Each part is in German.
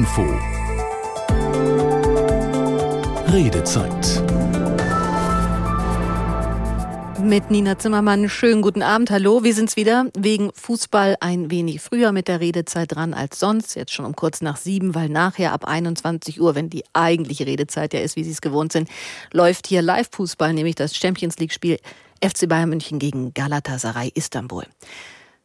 Info Redezeit mit Nina Zimmermann. Schönen guten Abend. Hallo, wir sind's wieder. Wegen Fußball ein wenig früher mit der Redezeit dran als sonst. Jetzt schon um kurz nach sieben, weil nachher ab 21 Uhr, wenn die eigentliche Redezeit ja ist, wie Sie es gewohnt sind, läuft hier Live-Fußball, nämlich das Champions League-Spiel FC Bayern München gegen Galatasaray Istanbul.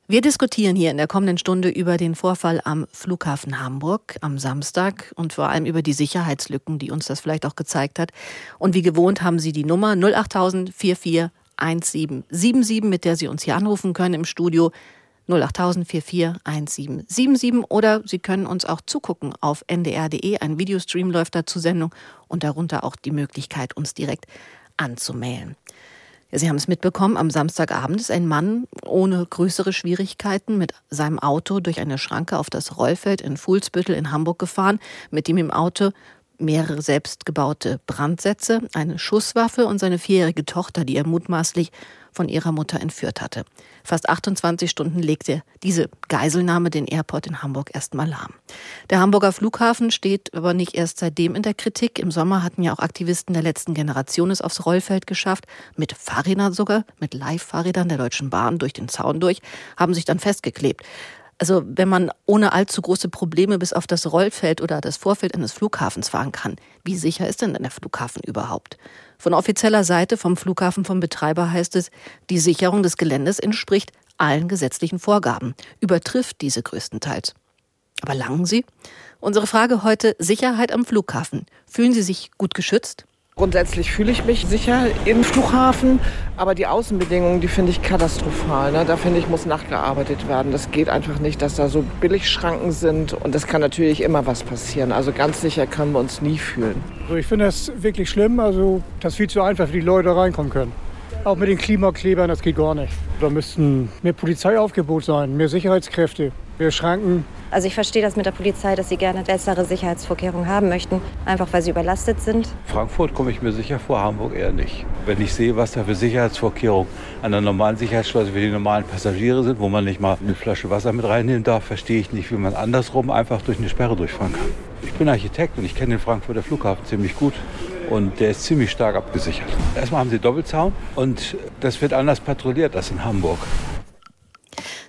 Wir diskutieren hier in der kommenden Stunde über den Vorfall am Flughafen Hamburg am Samstag und vor allem über die Sicherheitslücken, die uns das vielleicht auch gezeigt hat. Und wie gewohnt haben Sie die Nummer 08000 44 1777, mit der Sie uns hier anrufen können im Studio 08000 44 1777 oder Sie können uns auch zugucken auf ndr.de. Ein Videostream läuft da zur Sendung und darunter auch die Möglichkeit, uns direkt anzumailen. Sie haben es mitbekommen, am Samstagabend ist ein Mann ohne größere Schwierigkeiten mit seinem Auto durch eine Schranke auf das Rollfeld in Fuhlsbüttel in Hamburg gefahren, mit dem im Auto mehrere selbstgebaute Brandsätze, eine Schusswaffe und seine vierjährige Tochter, die er mutmaßlich von ihrer Mutter entführt hatte. Fast 28 Stunden legte diese Geiselnahme den Airport in Hamburg erstmal lahm. Der Hamburger Flughafen steht aber nicht erst seitdem in der Kritik. Im Sommer hatten ja auch Aktivisten der letzten Generation es aufs Rollfeld geschafft, mit Fahrrädern sogar, mit Live-Fahrrädern der Deutschen Bahn durch den Zaun durch, haben sich dann festgeklebt. Also wenn man ohne allzu große Probleme bis auf das Rollfeld oder das Vorfeld eines Flughafens fahren kann, wie sicher ist denn der Flughafen überhaupt? Von offizieller Seite vom Flughafen vom Betreiber heißt es, die Sicherung des Geländes entspricht allen gesetzlichen Vorgaben, übertrifft diese größtenteils. Aber langen Sie? Unsere Frage heute Sicherheit am Flughafen. Fühlen Sie sich gut geschützt? Grundsätzlich fühle ich mich sicher im Flughafen, aber die Außenbedingungen, die finde ich katastrophal. Ne? Da finde ich, muss nachgearbeitet werden. Das geht einfach nicht, dass da so Billigschranken sind und das kann natürlich immer was passieren. Also ganz sicher können wir uns nie fühlen. Also ich finde das wirklich schlimm, also das ist viel zu einfach, für die Leute reinkommen können. Auch mit den Klimaklebern, das geht gar nicht. Da müssten mehr Polizeiaufgebot sein, mehr Sicherheitskräfte, mehr Schranken. Also ich verstehe das mit der Polizei, dass sie gerne bessere Sicherheitsvorkehrungen haben möchten, einfach weil sie überlastet sind. Frankfurt komme ich mir sicher vor, Hamburg eher nicht. Wenn ich sehe, was da für Sicherheitsvorkehrungen an der normalen Sicherheitsschleuse für die normalen Passagiere sind, wo man nicht mal eine Flasche Wasser mit reinnehmen darf, verstehe ich nicht, wie man andersrum einfach durch eine Sperre durchfahren kann. Ich bin Architekt und ich kenne den Frankfurter Flughafen ziemlich gut und der ist ziemlich stark abgesichert. Erstmal haben sie Doppelzaun und das wird anders patrouilliert als in Hamburg.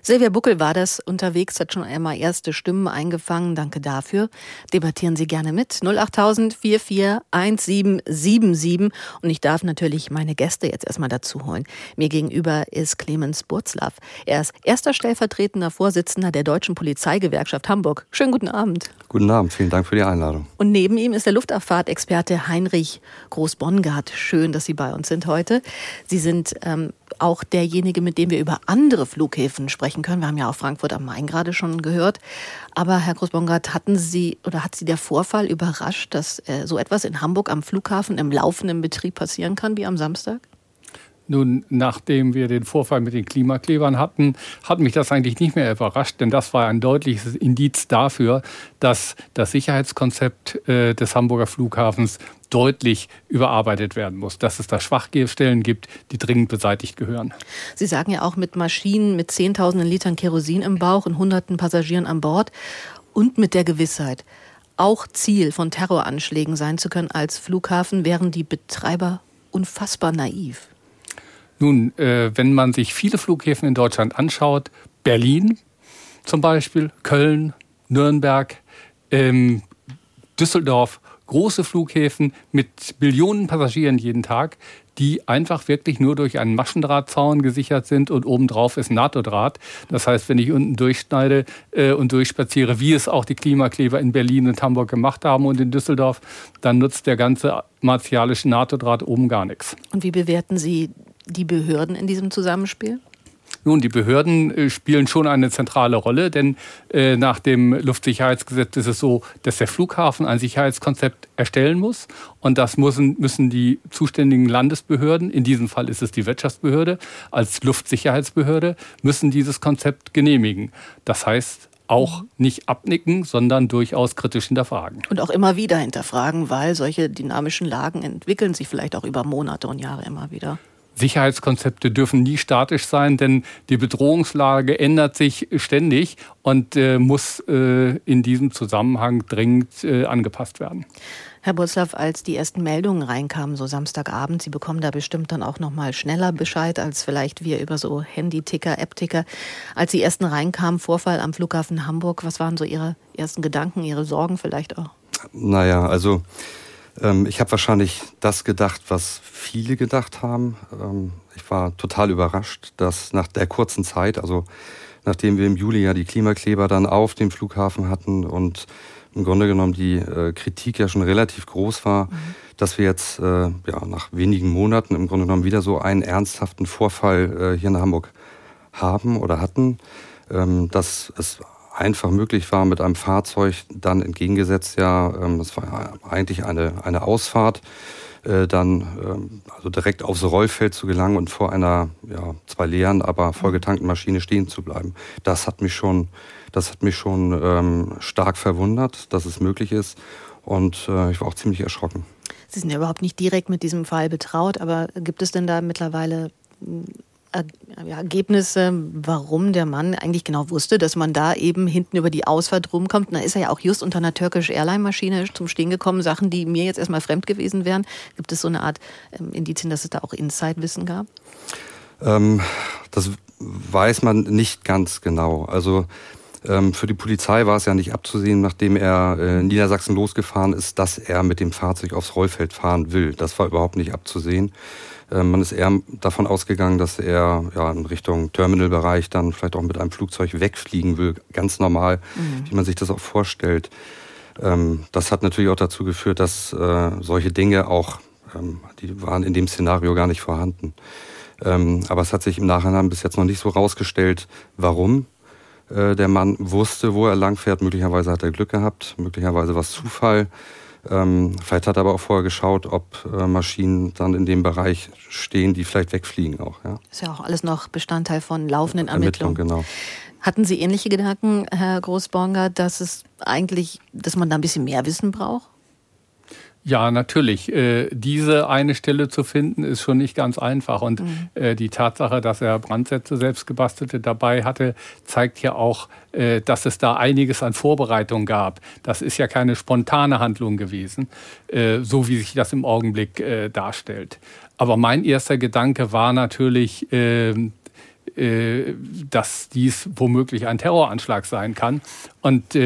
Silvia Buckel war das unterwegs, hat schon einmal erste Stimmen eingefangen. Danke dafür. Debattieren Sie gerne mit. 08000 441777. Und ich darf natürlich meine Gäste jetzt erstmal dazu holen. Mir gegenüber ist Clemens Burzlaff. Er ist erster stellvertretender Vorsitzender der Deutschen Polizeigewerkschaft Hamburg. Schönen guten Abend. Guten Abend, vielen Dank für die Einladung. Und neben ihm ist der Luftabfahrtexperte Heinrich Groß-Bongard. Schön, dass Sie bei uns sind heute. Sie sind ähm, auch derjenige, mit dem wir über andere Flughäfen sprechen können. Wir haben ja auch Frankfurt am Main gerade schon gehört. Aber Herr Großbongard, hatten Sie oder hat Sie der Vorfall überrascht, dass äh, so etwas in Hamburg am Flughafen im laufenden Betrieb passieren kann wie am Samstag? Nun, nachdem wir den Vorfall mit den Klimaklebern hatten, hat mich das eigentlich nicht mehr überrascht, denn das war ein deutliches Indiz dafür, dass das Sicherheitskonzept äh, des Hamburger Flughafens deutlich überarbeitet werden muss, dass es da Schwachstellen gibt, die dringend beseitigt gehören. Sie sagen ja auch mit Maschinen mit Zehntausenden Litern Kerosin im Bauch und hunderten Passagieren an Bord und mit der Gewissheit, auch Ziel von Terroranschlägen sein zu können als Flughafen, wären die Betreiber unfassbar naiv. Nun, äh, wenn man sich viele Flughäfen in Deutschland anschaut, Berlin zum Beispiel, Köln, Nürnberg, ähm, Düsseldorf, große Flughäfen mit Millionen Passagieren jeden Tag, die einfach wirklich nur durch einen Maschendrahtzaun gesichert sind und obendrauf ist NATO-Draht. Das heißt, wenn ich unten durchschneide äh, und durchspaziere, wie es auch die Klimakleber in Berlin und Hamburg gemacht haben und in Düsseldorf, dann nutzt der ganze martialische NATO-Draht oben gar nichts. Und wie bewerten Sie die Behörden in diesem Zusammenspiel? Nun, die Behörden äh, spielen schon eine zentrale Rolle, denn äh, nach dem Luftsicherheitsgesetz ist es so, dass der Flughafen ein Sicherheitskonzept erstellen muss und das müssen, müssen die zuständigen Landesbehörden, in diesem Fall ist es die Wirtschaftsbehörde, als Luftsicherheitsbehörde, müssen dieses Konzept genehmigen. Das heißt, auch nicht abnicken, sondern durchaus kritisch hinterfragen. Und auch immer wieder hinterfragen, weil solche dynamischen Lagen entwickeln sich vielleicht auch über Monate und Jahre immer wieder. Sicherheitskonzepte dürfen nie statisch sein, denn die Bedrohungslage ändert sich ständig und äh, muss äh, in diesem Zusammenhang dringend äh, angepasst werden. Herr Butzlaff, als die ersten Meldungen reinkamen, so Samstagabend, Sie bekommen da bestimmt dann auch noch mal schneller Bescheid als vielleicht wir über so Handy-Ticker, App-Ticker. Als die ersten reinkamen, Vorfall am Flughafen Hamburg, was waren so Ihre ersten Gedanken, Ihre Sorgen vielleicht auch? Naja, also ähm, ich habe wahrscheinlich das gedacht, was viele gedacht haben. Ähm, ich war total überrascht, dass nach der kurzen Zeit, also nachdem wir im Juli ja die Klimakleber dann auf dem Flughafen hatten und im Grunde genommen die äh, Kritik ja schon relativ groß war, mhm. dass wir jetzt äh, ja, nach wenigen Monaten im Grunde genommen wieder so einen ernsthaften Vorfall äh, hier in Hamburg haben oder hatten, ähm, dass es einfach möglich war, mit einem Fahrzeug dann entgegengesetzt, ja, ähm, das war eigentlich eine, eine Ausfahrt, äh, dann ähm, also direkt aufs Rollfeld zu gelangen und vor einer ja, zwei leeren, aber vollgetankten Maschine stehen zu bleiben. Das hat mich schon das hat mich schon ähm, stark verwundert, dass es möglich ist. Und äh, ich war auch ziemlich erschrocken. Sie sind ja überhaupt nicht direkt mit diesem Fall betraut, aber gibt es denn da mittlerweile Ergebnisse, warum der Mann eigentlich genau wusste, dass man da eben hinten über die Ausfahrt rumkommt. Da ist er ja auch just unter einer türkischen Airline-Maschine zum Stehen gekommen. Sachen, die mir jetzt erstmal fremd gewesen wären. Gibt es so eine Art ähm, Indizien, dass es da auch Inside-Wissen gab? Ähm, das weiß man nicht ganz genau. Also ähm, für die Polizei war es ja nicht abzusehen, nachdem er äh, in Niedersachsen losgefahren ist, dass er mit dem Fahrzeug aufs Rollfeld fahren will. Das war überhaupt nicht abzusehen. Ähm, man ist eher davon ausgegangen, dass er ja, in Richtung Terminalbereich dann vielleicht auch mit einem Flugzeug wegfliegen will, ganz normal, mhm. wie man sich das auch vorstellt. Ähm, das hat natürlich auch dazu geführt, dass äh, solche Dinge auch, die waren in dem Szenario gar nicht vorhanden. aber es hat sich im Nachhinein bis jetzt noch nicht so rausgestellt, warum. Äh, der Mann wusste, wo er langfährt. Möglicherweise hat er Glück gehabt, möglicherweise war es Zufall. Ähm, vielleicht hat er aber auch vorher geschaut, ob äh, Maschinen dann in dem Bereich stehen, die vielleicht wegfliegen auch. Ja. Ist ja auch alles noch Bestandteil von laufenden Ermittlungen. Ermittlung, genau. Hatten Sie ähnliche Gedanken, Herr Großbonger, dass es eigentlich, dass man da ein bisschen mehr Wissen braucht? Ja, natürlich. Äh, diese eine Stelle zu finden, ist schon nicht ganz einfach. Und mhm. äh, die Tatsache, dass er Brandsätze selbst gebastelte dabei hatte, zeigt ja auch, äh, dass es da einiges an Vorbereitung gab. Das ist ja keine spontane Handlung gewesen, äh, so wie sich das im Augenblick äh, darstellt. Aber mein erster Gedanke war natürlich, ähm, äh, dass dies womöglich ein Terroranschlag sein kann und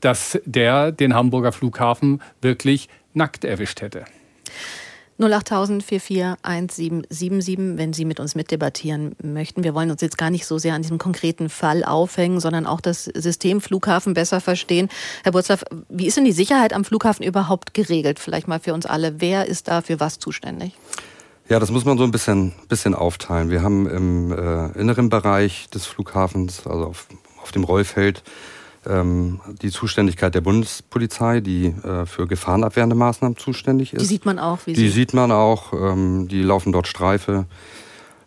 dass der den Hamburger Flughafen wirklich nackt erwischt hätte. 08000 441777, wenn Sie mit uns mitdebattieren möchten. Wir wollen uns jetzt gar nicht so sehr an diesem konkreten Fall aufhängen, sondern auch das System Flughafen besser verstehen. Herr Burzlaff, wie ist denn die Sicherheit am Flughafen überhaupt geregelt? Vielleicht mal für uns alle. Wer ist da für was zuständig? Ja, das muss man so ein bisschen, bisschen aufteilen. Wir haben im äh, inneren Bereich des Flughafens, also auf, auf dem Rollfeld, ähm, die Zuständigkeit der Bundespolizei, die äh, für gefahrenabwehrende Maßnahmen zuständig ist. Die sieht man auch. Wie die Sie sieht man auch. Ähm, die laufen dort Streife,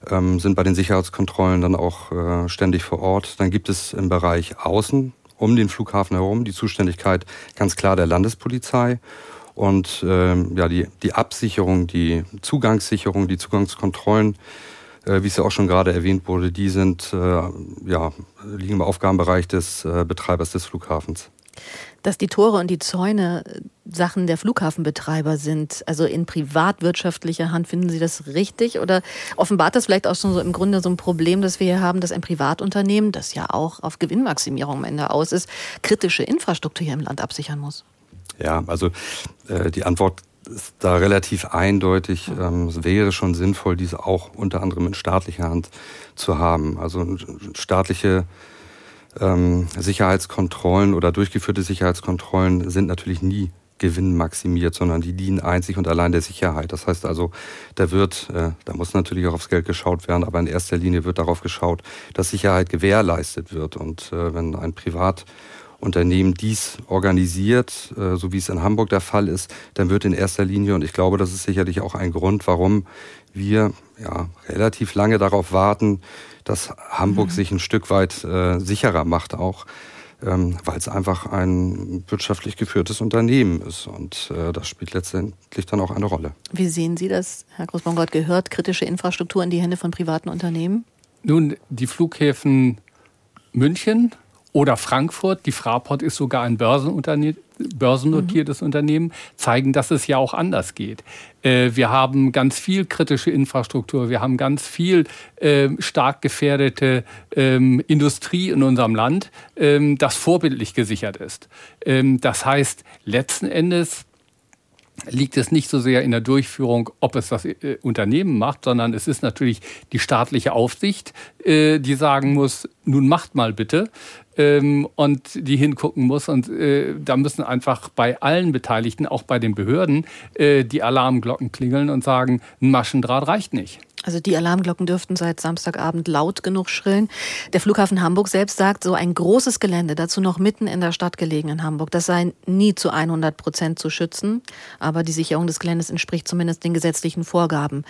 ähm, sind bei den Sicherheitskontrollen dann auch äh, ständig vor Ort. Dann gibt es im Bereich Außen um den Flughafen herum die Zuständigkeit ganz klar der Landespolizei. Und ja, die, die Absicherung, die Zugangssicherung, die Zugangskontrollen wie es ja auch schon gerade erwähnt wurde, die sind, äh, ja, liegen im Aufgabenbereich des äh, Betreibers des Flughafens. Dass die Tore und die Zäune Sachen der Flughafenbetreiber sind, also in privatwirtschaftlicher Hand, finden Sie das richtig? Oder offenbart das vielleicht auch schon so im Grunde so ein Problem, das wir hier haben, dass ein Privatunternehmen, das ja auch auf Gewinnmaximierung am Ende aus ist, kritische Infrastruktur hier im Land absichern muss? Ja, also äh, die Antwort ist da relativ eindeutig. Ähm, es wäre schon sinnvoll, diese auch unter anderem in staatlicher Hand zu haben. Also staatliche ähm, Sicherheitskontrollen oder durchgeführte Sicherheitskontrollen sind natürlich nie gewinnmaximiert, sondern die dienen einzig und allein der Sicherheit. Das heißt also, da wird, äh, da muss natürlich auch aufs Geld geschaut werden, aber in erster Linie wird darauf geschaut, dass Sicherheit gewährleistet wird. Und äh, wenn ein Privat Unternehmen dies organisiert, äh, so wie es in Hamburg der Fall ist, dann wird in erster Linie, und ich glaube, das ist sicherlich auch ein Grund, warum wir ja, relativ lange darauf warten, dass Hamburg mhm. sich ein Stück weit äh, sicherer macht auch. ähm, weil es einfach ein wirtschaftlich geführtes Unternehmen ist. Und äh, das spielt letztendlich dann auch eine Rolle. Wie sehen Sie das, Herr Großbaumgott, gehört kritische Infrastruktur in die Hände von privaten Unternehmen? Nun, die Flughäfen München oder Frankfurt, die Fraport ist sogar ein Börsenunternehmen, börsennotiertes mhm. Unternehmen, zeigen, dass es ja auch anders geht. Äh, wir haben ganz viel kritische Infrastruktur, wir haben ganz viel äh, stark gefährdete ähm, Industrie in unserem Land, ähm, das vorbildlich gesichert ist. Ähm, das heißt, letzten Endes liegt es nicht so sehr in der Durchführung, ob es das äh, Unternehmen macht, sondern es ist natürlich die staatliche Aufsicht, äh, die sagen muss, nun macht mal bitte ähm, und die hingucken muss. Und äh, da müssen einfach bei allen Beteiligten, auch bei den Behörden, äh, die Alarmglocken klingeln und sagen, ein Maschendraht reicht nicht. Also die Alarmglocken dürften seit Samstagabend laut genug schrillen. Der Flughafen Hamburg selbst sagt, so ein großes Gelände, dazu noch mitten in der Stadt gelegen in Hamburg, das sei nie zu 100 Prozent zu schützen. Aber die Sicherung des Geländes entspricht zumindest den gesetzlichen Vorgaben.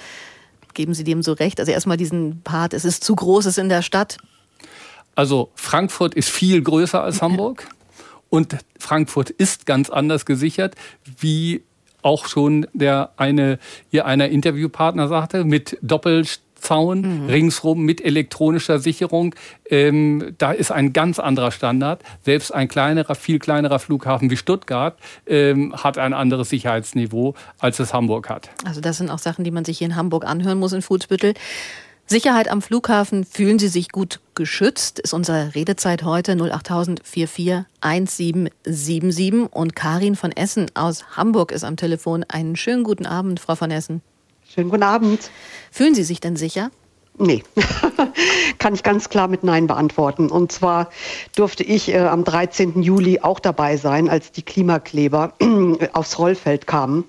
Geben Sie dem so recht? Also erstmal diesen Part, es ist zu groß, es ist in der Stadt. Also Frankfurt ist viel größer als Hamburg. Und Frankfurt ist ganz anders gesichert, wie auch schon der eine, ihr einer Interviewpartner sagte, mit Doppelzaun mhm. ringsrum mit elektronischer Sicherung. Ähm, da ist ein ganz anderer Standard. Selbst ein kleinerer, viel kleinerer Flughafen wie Stuttgart ähm, hat ein anderes Sicherheitsniveau, als es Hamburg hat. Also das sind auch Sachen, die man sich hier in Hamburg anhören muss in Fußbüttel. Sicherheit am Flughafen, fühlen Sie sich gut geschützt, ist unsere Redezeit heute 08000 44 1777. Und Karin von Essen aus Hamburg ist am Telefon. Einen schönen guten Abend, Frau von Essen. Schönen guten Abend. Fühlen Sie sich denn sicher? Nee, kann ich ganz klar mit Nein beantworten. Und zwar durfte ich äh, am 13. Juli auch dabei sein, als die Klimakleber aufs Rollfeld kamen.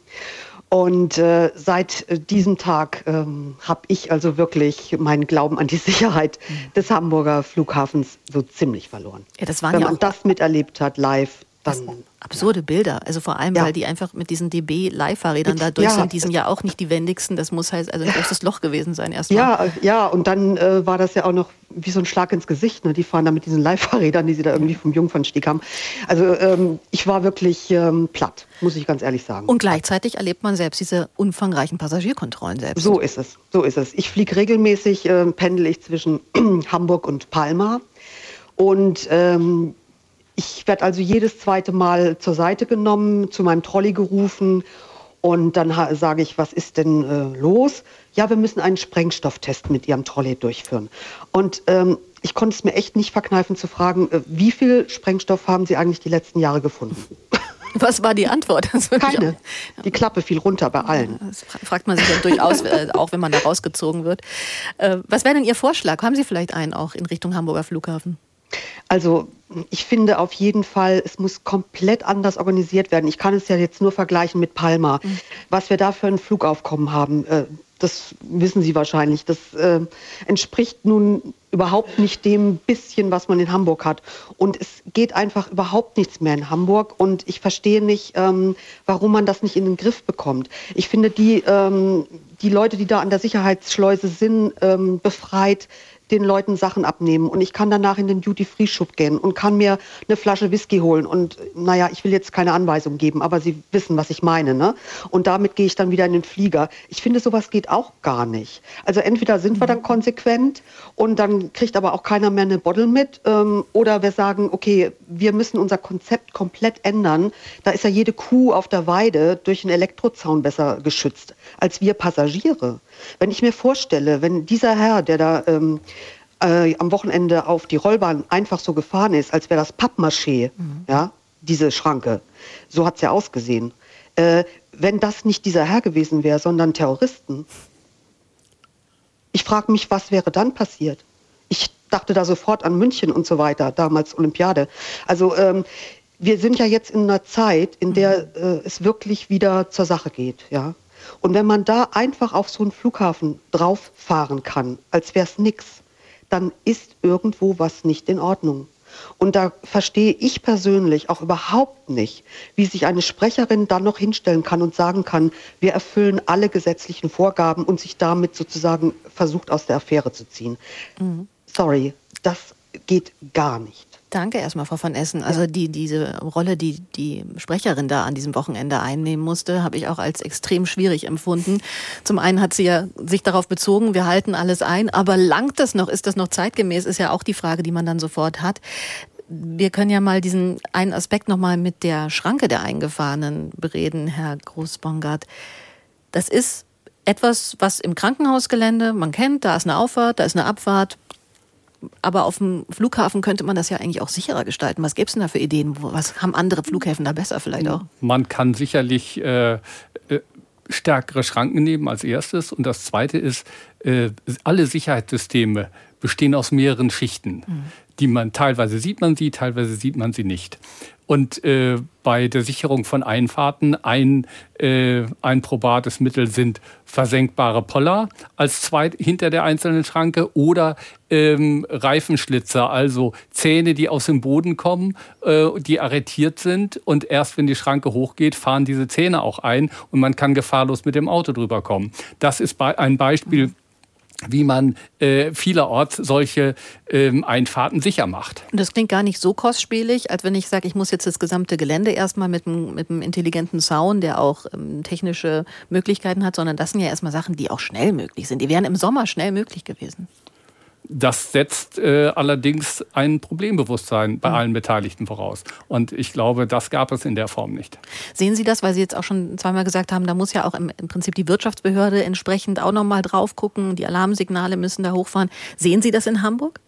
Und äh, seit äh, diesem Tag ähm, habe ich also wirklich meinen Glauben an die Sicherheit des Hamburger Flughafens so ziemlich verloren. Ja, das waren Wenn ja man das miterlebt hat live, dann, absurde ja. Bilder. Also vor allem, ja. weil die einfach mit diesen DB-Leihfahrrädern da durch ja. sind. Die sind ja auch nicht die wendigsten. Das muss halt also ein großes Loch gewesen sein erstmal. Ja, ja, und dann äh, war das ja auch noch wie so ein Schlag ins Gesicht. Ne? Die fahren da mit diesen Leihfahrrädern, die sie da irgendwie vom Jungfernstieg haben. Also ähm, ich war wirklich ähm, platt, muss ich ganz ehrlich sagen. Und gleichzeitig erlebt man selbst diese umfangreichen Passagierkontrollen selbst. So ist es, so ist es. Ich fliege regelmäßig, äh, pendel ich zwischen Hamburg und Palma. Und ähm, ich werde also jedes zweite Mal zur Seite genommen, zu meinem Trolley gerufen und dann sage ich, was ist denn äh, los? Ja, wir müssen einen Sprengstofftest mit Ihrem Trolley durchführen. Und ähm, ich konnte es mir echt nicht verkneifen zu fragen, äh, wie viel Sprengstoff haben Sie eigentlich die letzten Jahre gefunden? Was war die Antwort? Keine. Die Klappe fiel runter bei allen. Das fragt man sich ja durchaus, äh, auch wenn man da rausgezogen wird. Äh, was wäre denn Ihr Vorschlag? Haben Sie vielleicht einen auch in Richtung Hamburger Flughafen? Also ich finde auf jeden Fall, es muss komplett anders organisiert werden. Ich kann es ja jetzt nur vergleichen mit Palma. Mhm. Was wir da für ein Flugaufkommen haben, äh, das wissen Sie wahrscheinlich. Das äh, entspricht nun überhaupt nicht dem bisschen, was man in Hamburg hat. Und es geht einfach überhaupt nichts mehr in Hamburg. Und ich verstehe nicht, ähm, warum man das nicht in den Griff bekommt. Ich finde, die, ähm, die Leute, die da an der Sicherheitsschleuse sind, ähm, befreit, den Leuten Sachen abnehmen und ich kann danach in den Duty-Free-Shop gehen und kann mir eine Flasche Whisky holen und naja, ich will jetzt keine Anweisung geben, aber Sie wissen, was ich meine. Ne? Und damit gehe ich dann wieder in den Flieger. Ich finde, sowas geht auch gar nicht. Also entweder sind wir dann konsequent und dann kriegt aber auch keiner mehr eine Bottle mit ähm, oder wir sagen, okay, wir müssen unser Konzept komplett ändern. Da ist ja jede Kuh auf der Weide durch einen Elektrozaun besser geschützt als wir Passagiere. Wenn ich mir vorstelle, wenn dieser Herr, der da ähm, äh, am Wochenende auf die Rollbahn einfach so gefahren ist, als wäre das Pappmaché, mhm. ja, diese Schranke, so hat es ja ausgesehen. Äh, wenn das nicht dieser Herr gewesen wäre, sondern Terroristen, ich frage mich, was wäre dann passiert? Ich dachte da sofort an München und so weiter, damals Olympiade. Also ähm, wir sind ja jetzt in einer Zeit, in der mhm. äh, es wirklich wieder zur Sache geht, ja. Und wenn man da einfach auf so einen Flughafen drauf fahren kann, als wäre es nichts, dann ist irgendwo was nicht in Ordnung. Und da verstehe ich persönlich auch überhaupt nicht, wie sich eine Sprecherin dann noch hinstellen kann und sagen kann, wir erfüllen alle gesetzlichen Vorgaben und sich damit sozusagen versucht, aus der Affäre zu ziehen. Mhm. Sorry, das geht gar nicht. Danke erstmal, Frau von Essen. Also die, diese Rolle, die die Sprecherin da an diesem Wochenende einnehmen musste, habe ich auch als extrem schwierig empfunden. Zum einen hat sie ja sich darauf bezogen, wir halten alles ein, aber langt das noch? Ist das noch zeitgemäß? Ist ja auch die Frage, die man dann sofort hat. Wir können ja mal diesen einen Aspekt nochmal mit der Schranke der Eingefahrenen bereden, Herr Großbongard. Das ist etwas, was im Krankenhausgelände man kennt, da ist eine Auffahrt, da ist eine Abfahrt, aber auf dem Flughafen könnte man das ja eigentlich auch sicherer gestalten. Was gäbe es denn da für Ideen? Was haben andere Flughäfen da besser vielleicht auch? Man kann sicherlich äh, äh, stärkere Schranken nehmen als erstes. Und das Zweite ist, äh, alle Sicherheitssysteme bestehen aus mehreren Schichten. Mhm die man teilweise sieht man sie, teilweise sieht man sie nicht. Und äh, bei der Sicherung von Einfahrten ein, äh, ein probates Mittel sind versenkbare Poller als zweit hinter der einzelnen Schranke oder ähm, Reifenschlitzer, also Zähne, die aus dem Boden kommen, äh, die arretiert sind und erst wenn die Schranke hochgeht, fahren diese Zähne auch ein und man kann gefahrlos mit dem Auto drüber kommen. Das ist ein Beispiel wie man äh, vielerorts solche ähm, Einfahrten sicher macht. Und das klingt gar nicht so kostspielig, als wenn ich sage, ich muss jetzt das gesamte Gelände erstmal mit einem, mit einem intelligenten Zaun, der auch ähm, technische Möglichkeiten hat, sondern das sind ja erstmal Sachen, die auch schnell möglich sind. Die wären im Sommer schnell möglich gewesen. Das setzt äh, allerdings ein Problembewusstsein bei mhm. allen Beteiligten voraus. Und ich glaube, das gab es in der Form nicht. Sehen Sie das, weil Sie jetzt auch schon zweimal gesagt haben, da muss ja auch im, im Prinzip die Wirtschaftsbehörde entsprechend auch nochmal drauf gucken, die Alarmsignale müssen da hochfahren. Sehen Sie das in Hamburg?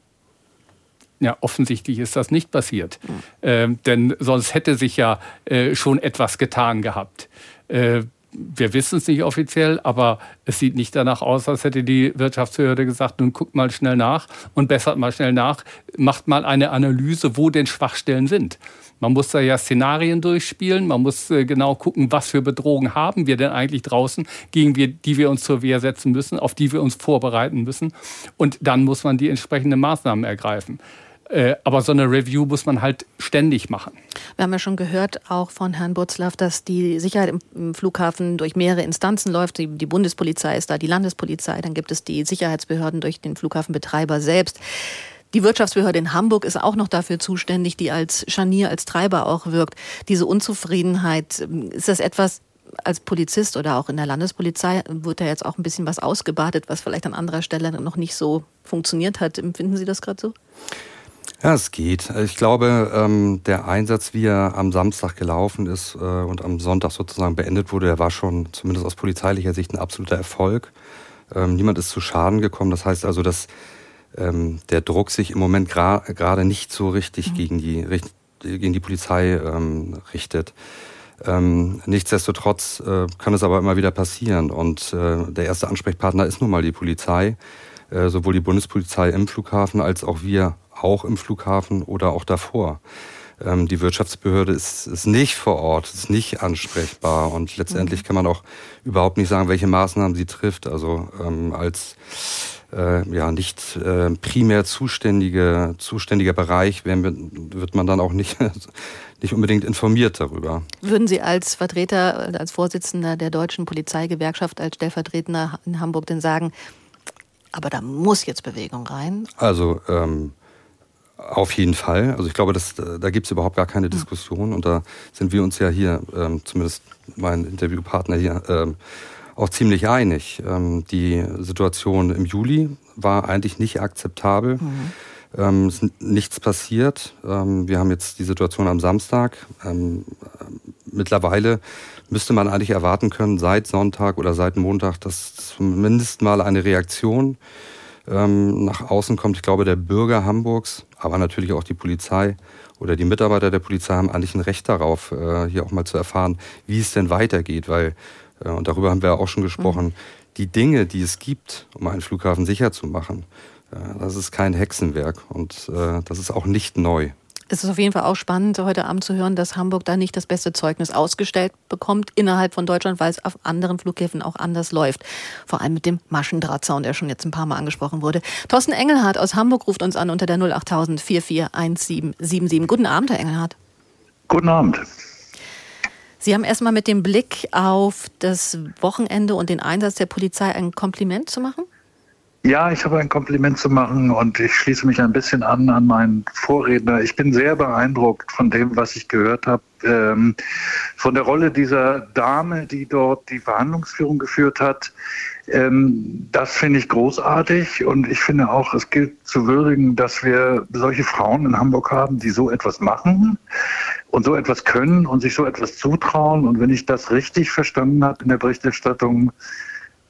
Ja, offensichtlich ist das nicht passiert. Mhm. Ähm, denn sonst hätte sich ja äh, schon etwas getan gehabt. Äh, wir wissen es nicht offiziell, aber es sieht nicht danach aus, als hätte die Wirtschaftsbehörde gesagt, nun guckt mal schnell nach und bessert mal schnell nach, macht mal eine Analyse, wo denn Schwachstellen sind. Man muss da ja Szenarien durchspielen, man muss äh, genau gucken, was für Bedrohungen haben wir denn eigentlich draußen, gegen die wir uns zur Wehr setzen müssen, auf die wir uns vorbereiten müssen. Und dann muss man die entsprechenden Maßnahmen ergreifen. Äh, aber so eine Review muss man halt ständig machen. Wir haben ja schon gehört, auch von Herrn Butzlaff, dass die Sicherheit im Flughafen durch mehrere Instanzen läuft. Die, Bundespolizei ist da, die Landespolizei, dann gibt es die Sicherheitsbehörden durch den Flughafenbetreiber selbst. Die Wirtschaftsbehörde in Hamburg ist auch noch dafür zuständig, die als Scharnier, als Treiber auch wirkt. Diese Unzufriedenheit, ist das etwas, als Polizist oder auch in der Landespolizei wird da jetzt auch ein bisschen was ausgebadet, was vielleicht an anderer Stelle noch nicht so funktioniert hat. Empfinden Sie das gerade so? Ja, es geht. Ich glaube, ähm, der Einsatz, wie er am Samstag gelaufen ist äh, und am Sonntag sozusagen beendet wurde, der war schon zumindest aus polizeilicher Sicht ein absoluter Erfolg. Ähm, niemand ist zu Schaden gekommen. Das heißt also, dass ähm, der Druck sich im Moment gerade gra nicht so richtig mhm. gegen, die, gegen die Polizei ähm, richtet. Ähm, nichtsdestotrotz äh, kann es aber immer wieder passieren. Und äh, der erste Ansprechpartner ist nun mal die Polizei. Äh, sowohl die Bundespolizei im Flughafen als auch wir auch im Flughafen oder auch davor. Ähm, die Wirtschaftsbehörde ist, ist nicht vor Ort, ist nicht ansprechbar und letztendlich mhm. kann man auch überhaupt nicht sagen, welche Maßnahmen sie trifft. Also ähm, als äh, ja nicht äh, primär zuständige zuständiger Bereich werden, wird man dann auch nicht nicht unbedingt informiert darüber. Würden Sie als Vertreter, als Vorsitzender der deutschen Polizeigewerkschaft, als Stellvertreter in Hamburg denn sagen, aber da muss jetzt Bewegung rein? Also ähm, auf jeden Fall. Also ich glaube, das, da gibt es überhaupt gar keine hm. Diskussion. Und da sind wir uns ja hier, ähm, zumindest mein Interviewpartner hier, ähm, auch ziemlich einig. Ähm, die Situation im Juli war eigentlich nicht akzeptabel. Mhm. Ähm, es ist nichts passiert. Ähm, wir haben jetzt die Situation am Samstag. Ähm, mittlerweile müsste man eigentlich erwarten können, seit Sonntag oder seit Montag, dass zumindest mal eine Reaktion ähm, nach außen kommt. Ich glaube, der Bürger Hamburgs, aber natürlich auch die Polizei oder die Mitarbeiter der Polizei haben eigentlich ein Recht darauf, äh, hier auch mal zu erfahren, wie es denn weitergeht, weil, äh, und darüber haben wir auch schon gesprochen, mhm. die Dinge, die es gibt, um einen Flughafen sicher zu machen, äh, das ist kein Hexenwerk und äh, das ist auch nicht neu es ist auf jeden Fall auch spannend, heute Abend zu hören, dass Hamburg da nicht das beste Zeugnis ausgestellt bekommt innerhalb von Deutschland, weil es auf anderen Flughäfen auch anders läuft. Vor allem mit dem Maschendrahtzaun, der schon jetzt ein paar Mal angesprochen wurde. Thorsten Engelhardt aus Hamburg ruft uns an unter der 08000 441777. Guten Abend, Herr Engelhardt. Guten Abend. Sie haben erstmal mit dem Blick auf das Wochenende und den Einsatz der Polizei ein Kompliment zu machen? Ja, ich habe ein Kompliment zu machen und ich schließe mich ein bisschen an an meinen Vorredner. Ich bin sehr beeindruckt von dem, was ich gehört habe, ähm, von der Rolle dieser Dame, die dort die Verhandlungsführung geführt hat. Ähm, das finde ich großartig und ich finde auch, es gilt zu würdigen, dass wir solche Frauen in Hamburg haben, die so etwas machen und so etwas können und sich so etwas zutrauen. Und wenn ich das richtig verstanden habe in der Berichterstattung,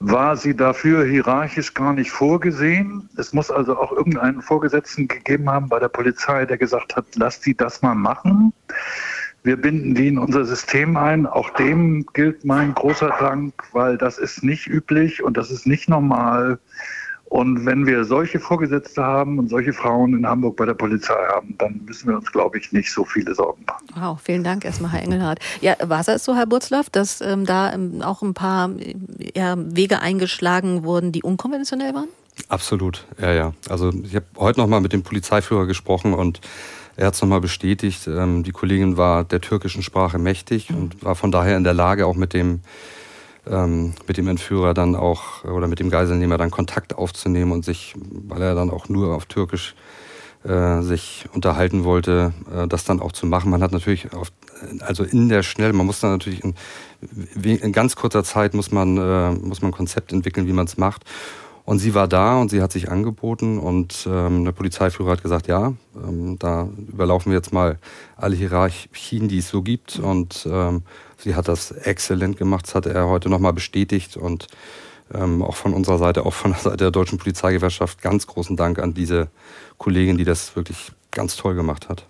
war sie dafür hierarchisch gar nicht vorgesehen. Es muss also auch irgendeinen Vorgesetzten gegeben haben bei der Polizei, der gesagt hat, lass die das mal machen. Wir binden die in unser System ein. Auch dem gilt mein großer Dank, weil das ist nicht üblich und das ist nicht normal. Und wenn wir solche Vorgesetzte haben und solche Frauen in Hamburg bei der Polizei haben, dann müssen wir uns, glaube ich, nicht so viele Sorgen machen. Wow, vielen Dank erstmal, Herr Engelhardt. Ja, war es so, Herr Burzlaff, dass ähm, da ähm, auch ein paar ja, Wege eingeschlagen wurden, die unkonventionell waren? Absolut, ja, ja. Also ich habe heute noch mal mit dem Polizeiführer gesprochen und er hat es nochmal bestätigt. Ähm, die Kollegin war der türkischen Sprache mächtig mhm. und war von daher in der Lage, auch mit dem ähm, mit dem Entführer dann auch oder mit dem Geiselnehmer dann Kontakt aufzunehmen und sich, weil er dann auch nur auf Türkisch äh, sich unterhalten wollte, äh, das dann auch zu machen. Man hat natürlich auf, also in der Schnell, man muss dann natürlich in, in ganz kurzer Zeit muss man, äh, muss man ein Konzept entwickeln, wie man es macht. Und sie war da und sie hat sich angeboten und ähm, der Polizeiführer hat gesagt, ja, ähm, da überlaufen wir jetzt mal alle Hierarchien, die es so gibt. Und ähm, sie hat das exzellent gemacht, das hat er heute nochmal bestätigt und ähm, auch von unserer Seite, auch von der Seite der Deutschen Polizeigewerkschaft ganz großen Dank an diese Kollegin, die das wirklich ganz toll gemacht hat.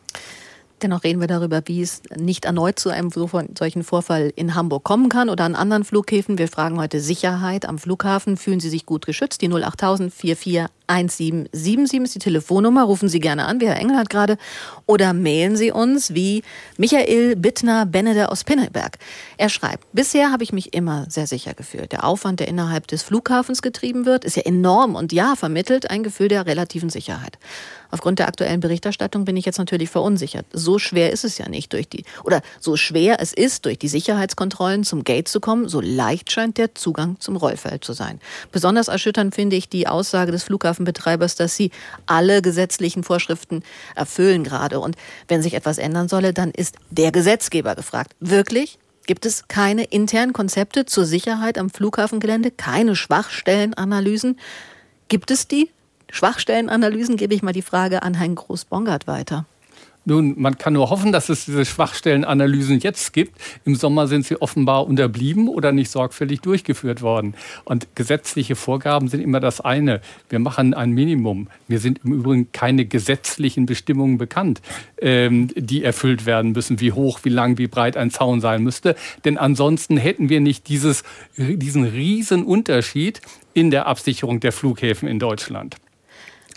Dennoch reden wir darüber, wie es nicht erneut zu einem solchen Vorfall in Hamburg kommen kann oder an anderen Flughäfen. Wir fragen heute Sicherheit am Flughafen. Fühlen Sie sich gut geschützt? Die 08000 44 1777 ist die Telefonnummer. Rufen Sie gerne an, wie Herr Engel hat gerade. Oder mailen Sie uns wie Michael Bittner Bennede aus Pinneberg. Er schreibt, bisher habe ich mich immer sehr sicher gefühlt. Der Aufwand, der innerhalb des Flughafens getrieben wird, ist ja enorm und ja, vermittelt ein Gefühl der relativen Sicherheit. Aufgrund der aktuellen Berichterstattung bin ich jetzt natürlich verunsichert. So schwer ist es ja nicht durch die, oder so schwer es ist, durch die Sicherheitskontrollen zum Gate zu kommen, so leicht scheint der Zugang zum Rollfeld zu sein. Besonders erschütternd finde ich die Aussage des Flughafens Flughafenbetreibers, dass sie alle gesetzlichen Vorschriften erfüllen gerade. Und wenn sich etwas ändern solle, dann ist der Gesetzgeber gefragt. Wirklich? Gibt es keine internen Konzepte zur Sicherheit am Flughafengelände? Keine Schwachstellenanalysen? Gibt es die? Schwachstellenanalysen gebe ich mal die Frage an Herrn Groß-Bongard weiter. Nun, man kann nur hoffen, dass es diese Schwachstellenanalysen jetzt gibt. Im Sommer sind sie offenbar unterblieben oder nicht sorgfältig durchgeführt worden. Und gesetzliche Vorgaben sind immer das eine. Wir machen ein Minimum. Mir sind im Übrigen keine gesetzlichen Bestimmungen bekannt, ähm, die erfüllt werden müssen, wie hoch, wie lang, wie breit ein Zaun sein müsste. Denn ansonsten hätten wir nicht dieses, diesen riesen Unterschied in der Absicherung der Flughäfen in Deutschland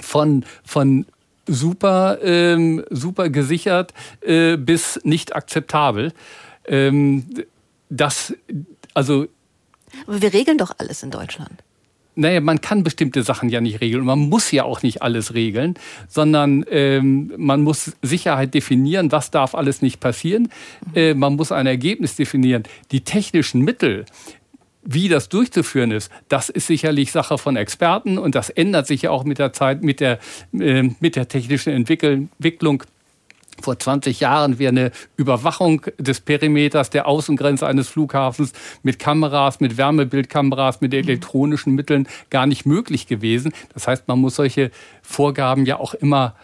von, von super, ähm, super gesichert äh, bis nicht akzeptabel. Ähm, das, also. Aber wir regeln doch alles in Deutschland. Naja, man kann bestimmte Sachen ja nicht regeln. Man muss ja auch nicht alles regeln, sondern ähm, man muss Sicherheit definieren, was darf alles nicht passieren. Mhm. Äh, man muss ein Ergebnis definieren. Die technischen Mittel, wie das durchzuführen ist, das ist sicherlich Sache von Experten und das ändert sich ja auch mit der Zeit, mit der, äh, mit der technischen Entwicklung. Vor 20 Jahren wäre eine Überwachung des Perimeters der Außengrenze eines Flughafens mit Kameras, mit Wärmebildkameras, mit elektronischen Mitteln gar nicht möglich gewesen. Das heißt, man muss solche Vorgaben ja auch immer.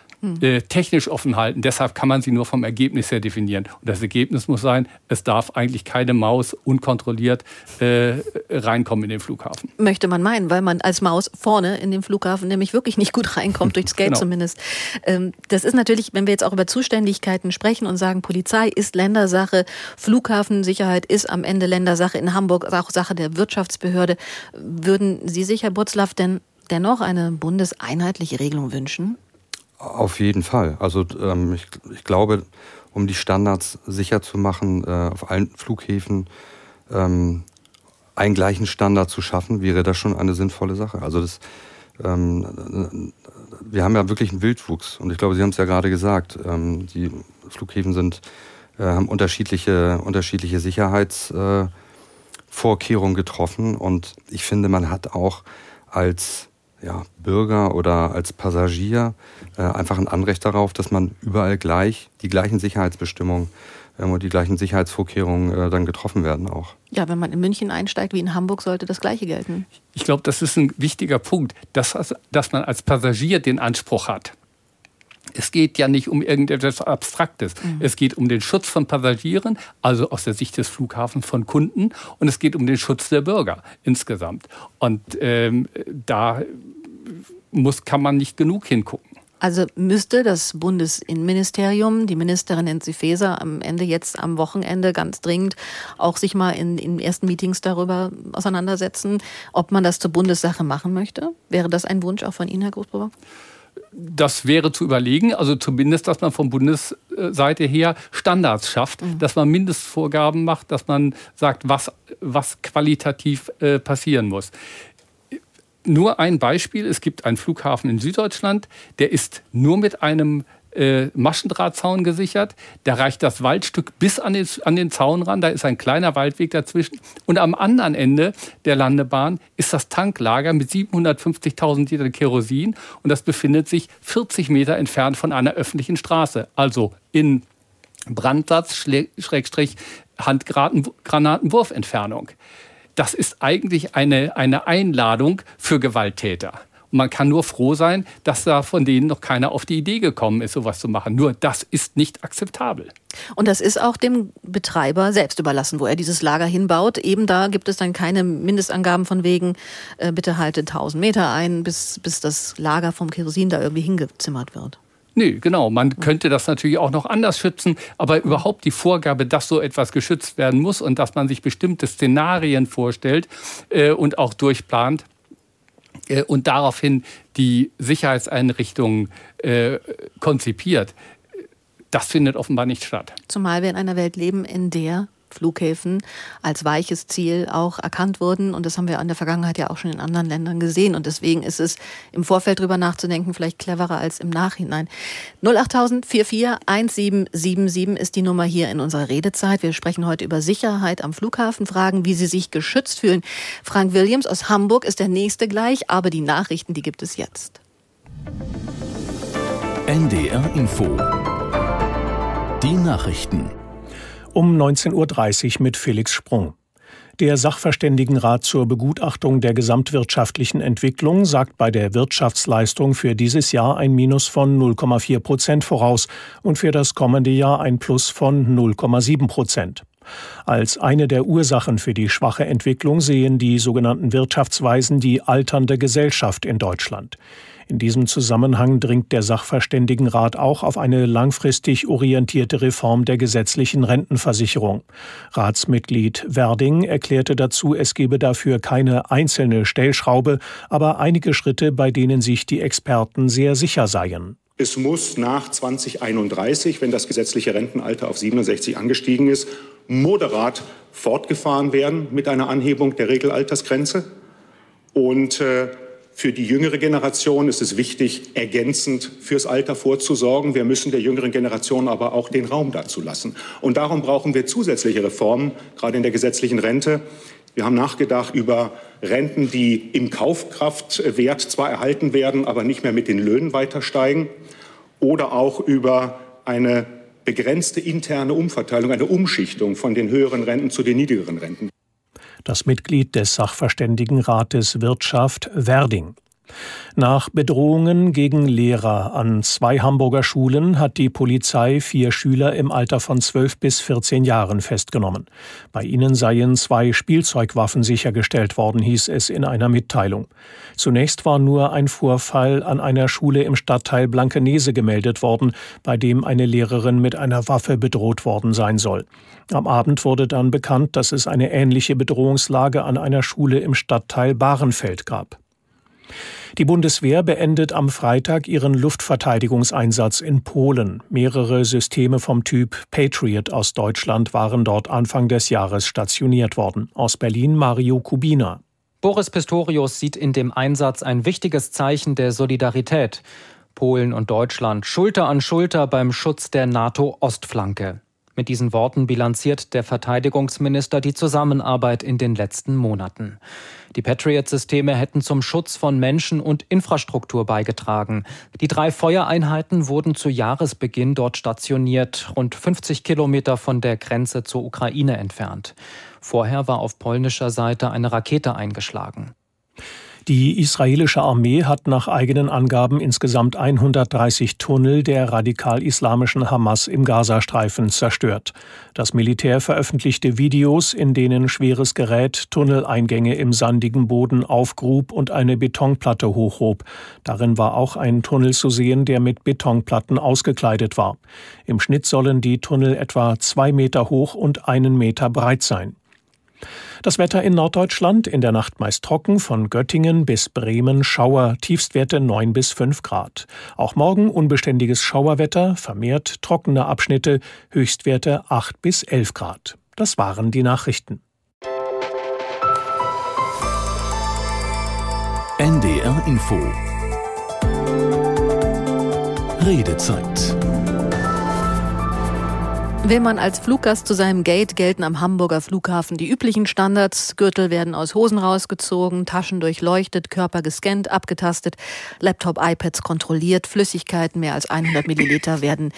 Äh, technisch offen halten. Deshalb kann man sie nur vom Ergebnis her definieren. Und das Ergebnis muss sein, es darf eigentlich keine Maus unkontrolliert äh, reinkommen in den Flughafen. Möchte man meinen, weil man als Maus vorne in den Flughafen nämlich wirklich nicht gut reinkommt, durchs Gate genau. zumindest. Ähm, das ist natürlich, wenn wir jetzt auch über Zuständigkeiten sprechen und sagen, Polizei ist Ländersache, Flughafensicherheit ist am Ende Ländersache, in Hamburg auch Sache der Wirtschaftsbehörde. Würden Sie sich, Herr Butzlaff, denn dennoch eine bundeseinheitliche Regelung wünschen? Auf jeden Fall. Also ähm, ich, ich, glaube, um die Standards sicher zu machen, äh, auf allen Flughäfen ähm, einen gleichen Standard zu schaffen, wäre das schon eine sinnvolle Sache. Also das, ähm, wir haben ja wirklich einen Wildwuchs und ich glaube, Sie haben es ja gerade gesagt. Ähm, die Flughäfen sind äh, haben unterschiedliche unterschiedliche Sicherheitsvorkehrungen äh, getroffen und ich finde, man hat auch als ja, Bürger oder als Passagier äh, einfach ein Anrecht darauf, dass man überall gleich die gleichen Sicherheitsbestimmungen ähm, und die gleichen Sicherheitsvorkehrungen äh, dann getroffen werden auch. Ja, wenn man in München einsteigt wie in Hamburg, sollte das Gleiche gelten. Ich glaube, das ist ein wichtiger Punkt, dass, dass man als Passagier den Anspruch hat. Es geht ja nicht um irgendetwas Abstraktes. Mhm. Es geht um den Schutz von Passagieren, also aus der Sicht des Flughafens von Kunden, und es geht um den Schutz der Bürger insgesamt. Und ähm, da muss, kann man nicht genug hingucken. Also müsste das Bundesinnenministerium, die Ministerin Nancy Faeser, am Ende jetzt am Wochenende ganz dringend auch sich mal in, in ersten Meetings darüber auseinandersetzen, ob man das zur Bundessache machen möchte? Wäre das ein Wunsch auch von Ihnen, Herr Großbauer? Das wäre zu überlegen, also zumindest, dass man von Bundesseite her Standards schafft, mhm. dass man Mindestvorgaben macht, dass man sagt, was, was qualitativ äh, passieren muss. Nur ein Beispiel, es gibt einen Flughafen in Süddeutschland, der ist nur mit einem äh, Maschendrahtzaun gesichert. Da reicht das Waldstück bis an den, an den Zaun ran. Da ist ein kleiner Waldweg dazwischen. Und am anderen Ende der Landebahn ist das Tanklager mit 750.000 Liter Kerosin. Und das befindet sich 40 Meter entfernt von einer öffentlichen Straße. Also in Brandsatz, Schrägstrich, Handgranatenwurfentfernung. Das ist eigentlich eine, eine Einladung für Gewalttäter. Und man kann nur froh sein, dass da von denen noch keiner auf die Idee gekommen ist, sowas zu machen. Nur das ist nicht akzeptabel. Und das ist auch dem Betreiber selbst überlassen, wo er dieses Lager hinbaut. Eben da gibt es dann keine Mindestangaben von wegen, äh, bitte halte 1000 Meter ein, bis, bis das Lager vom Kerosin da irgendwie hingezimmert wird. Nee, genau. Man könnte das natürlich auch noch anders schützen, aber überhaupt die Vorgabe, dass so etwas geschützt werden muss und dass man sich bestimmte Szenarien vorstellt äh, und auch durchplant, äh, und daraufhin die Sicherheitseinrichtungen äh, konzipiert. Das findet offenbar nicht statt. Zumal wir in einer Welt leben, in der Flughäfen als weiches Ziel auch erkannt wurden. Und das haben wir in der Vergangenheit ja auch schon in anderen Ländern gesehen. Und deswegen ist es im Vorfeld drüber nachzudenken vielleicht cleverer als im Nachhinein. 08000 44 1777 ist die Nummer hier in unserer Redezeit. Wir sprechen heute über Sicherheit am Flughafen, fragen, wie Sie sich geschützt fühlen. Frank Williams aus Hamburg ist der nächste gleich, aber die Nachrichten, die gibt es jetzt. NDR Info. Die Nachrichten um 19.30 Uhr mit Felix Sprung. Der Sachverständigenrat zur Begutachtung der gesamtwirtschaftlichen Entwicklung sagt bei der Wirtschaftsleistung für dieses Jahr ein Minus von 0,4 Prozent voraus und für das kommende Jahr ein Plus von 0,7 Prozent. Als eine der Ursachen für die schwache Entwicklung sehen die sogenannten Wirtschaftsweisen die alternde Gesellschaft in Deutschland. In diesem Zusammenhang dringt der Sachverständigenrat auch auf eine langfristig orientierte Reform der gesetzlichen Rentenversicherung. Ratsmitglied Werding erklärte dazu, es gebe dafür keine einzelne Stellschraube, aber einige Schritte, bei denen sich die Experten sehr sicher seien. Es muss nach 2031, wenn das gesetzliche Rentenalter auf 67 angestiegen ist, moderat fortgefahren werden mit einer Anhebung der Regelaltersgrenze. Und äh, für die jüngere Generation ist es wichtig, ergänzend fürs Alter vorzusorgen. Wir müssen der jüngeren Generation aber auch den Raum dazu lassen. Und darum brauchen wir zusätzliche Reformen, gerade in der gesetzlichen Rente. Wir haben nachgedacht über Renten, die im Kaufkraftwert zwar erhalten werden, aber nicht mehr mit den Löhnen weiter steigen. Oder auch über eine begrenzte interne Umverteilung, eine Umschichtung von den höheren Renten zu den niedrigeren Renten das Mitglied des Sachverständigenrates Wirtschaft Werding. Nach Bedrohungen gegen Lehrer an zwei Hamburger Schulen hat die Polizei vier Schüler im Alter von 12 bis 14 Jahren festgenommen. Bei ihnen seien zwei Spielzeugwaffen sichergestellt worden, hieß es in einer Mitteilung. Zunächst war nur ein Vorfall an einer Schule im Stadtteil Blankenese gemeldet worden, bei dem eine Lehrerin mit einer Waffe bedroht worden sein soll. Am Abend wurde dann bekannt, dass es eine ähnliche Bedrohungslage an einer Schule im Stadtteil Bahrenfeld gab. Die Bundeswehr beendet am Freitag ihren Luftverteidigungseinsatz in Polen. Mehrere Systeme vom Typ Patriot aus Deutschland waren dort Anfang des Jahres stationiert worden. Aus Berlin Mario Kubina. Boris Pistorius sieht in dem Einsatz ein wichtiges Zeichen der Solidarität. Polen und Deutschland Schulter an Schulter beim Schutz der NATO-Ostflanke. Mit diesen Worten bilanziert der Verteidigungsminister die Zusammenarbeit in den letzten Monaten. Die Patriot-Systeme hätten zum Schutz von Menschen und Infrastruktur beigetragen. Die drei Feuereinheiten wurden zu Jahresbeginn dort stationiert, rund 50 Kilometer von der Grenze zur Ukraine entfernt. Vorher war auf polnischer Seite eine Rakete eingeschlagen. Die israelische Armee hat nach eigenen Angaben insgesamt 130 Tunnel der radikal-islamischen Hamas im Gazastreifen zerstört. Das Militär veröffentlichte Videos, in denen schweres Gerät Tunneleingänge im sandigen Boden aufgrub und eine Betonplatte hochhob. Darin war auch ein Tunnel zu sehen, der mit Betonplatten ausgekleidet war. Im Schnitt sollen die Tunnel etwa zwei Meter hoch und einen Meter breit sein. Das Wetter in Norddeutschland in der Nacht meist trocken, von Göttingen bis Bremen Schauer, Tiefstwerte 9 bis 5 Grad. Auch morgen unbeständiges Schauerwetter, vermehrt trockene Abschnitte, Höchstwerte 8 bis 11 Grad. Das waren die Nachrichten. NDR Info Redezeit Will man als Fluggast zu seinem Gate, gelten am Hamburger Flughafen die üblichen Standards. Gürtel werden aus Hosen rausgezogen, Taschen durchleuchtet, Körper gescannt, abgetastet, Laptop, iPads kontrolliert, Flüssigkeiten mehr als 100 Milliliter werden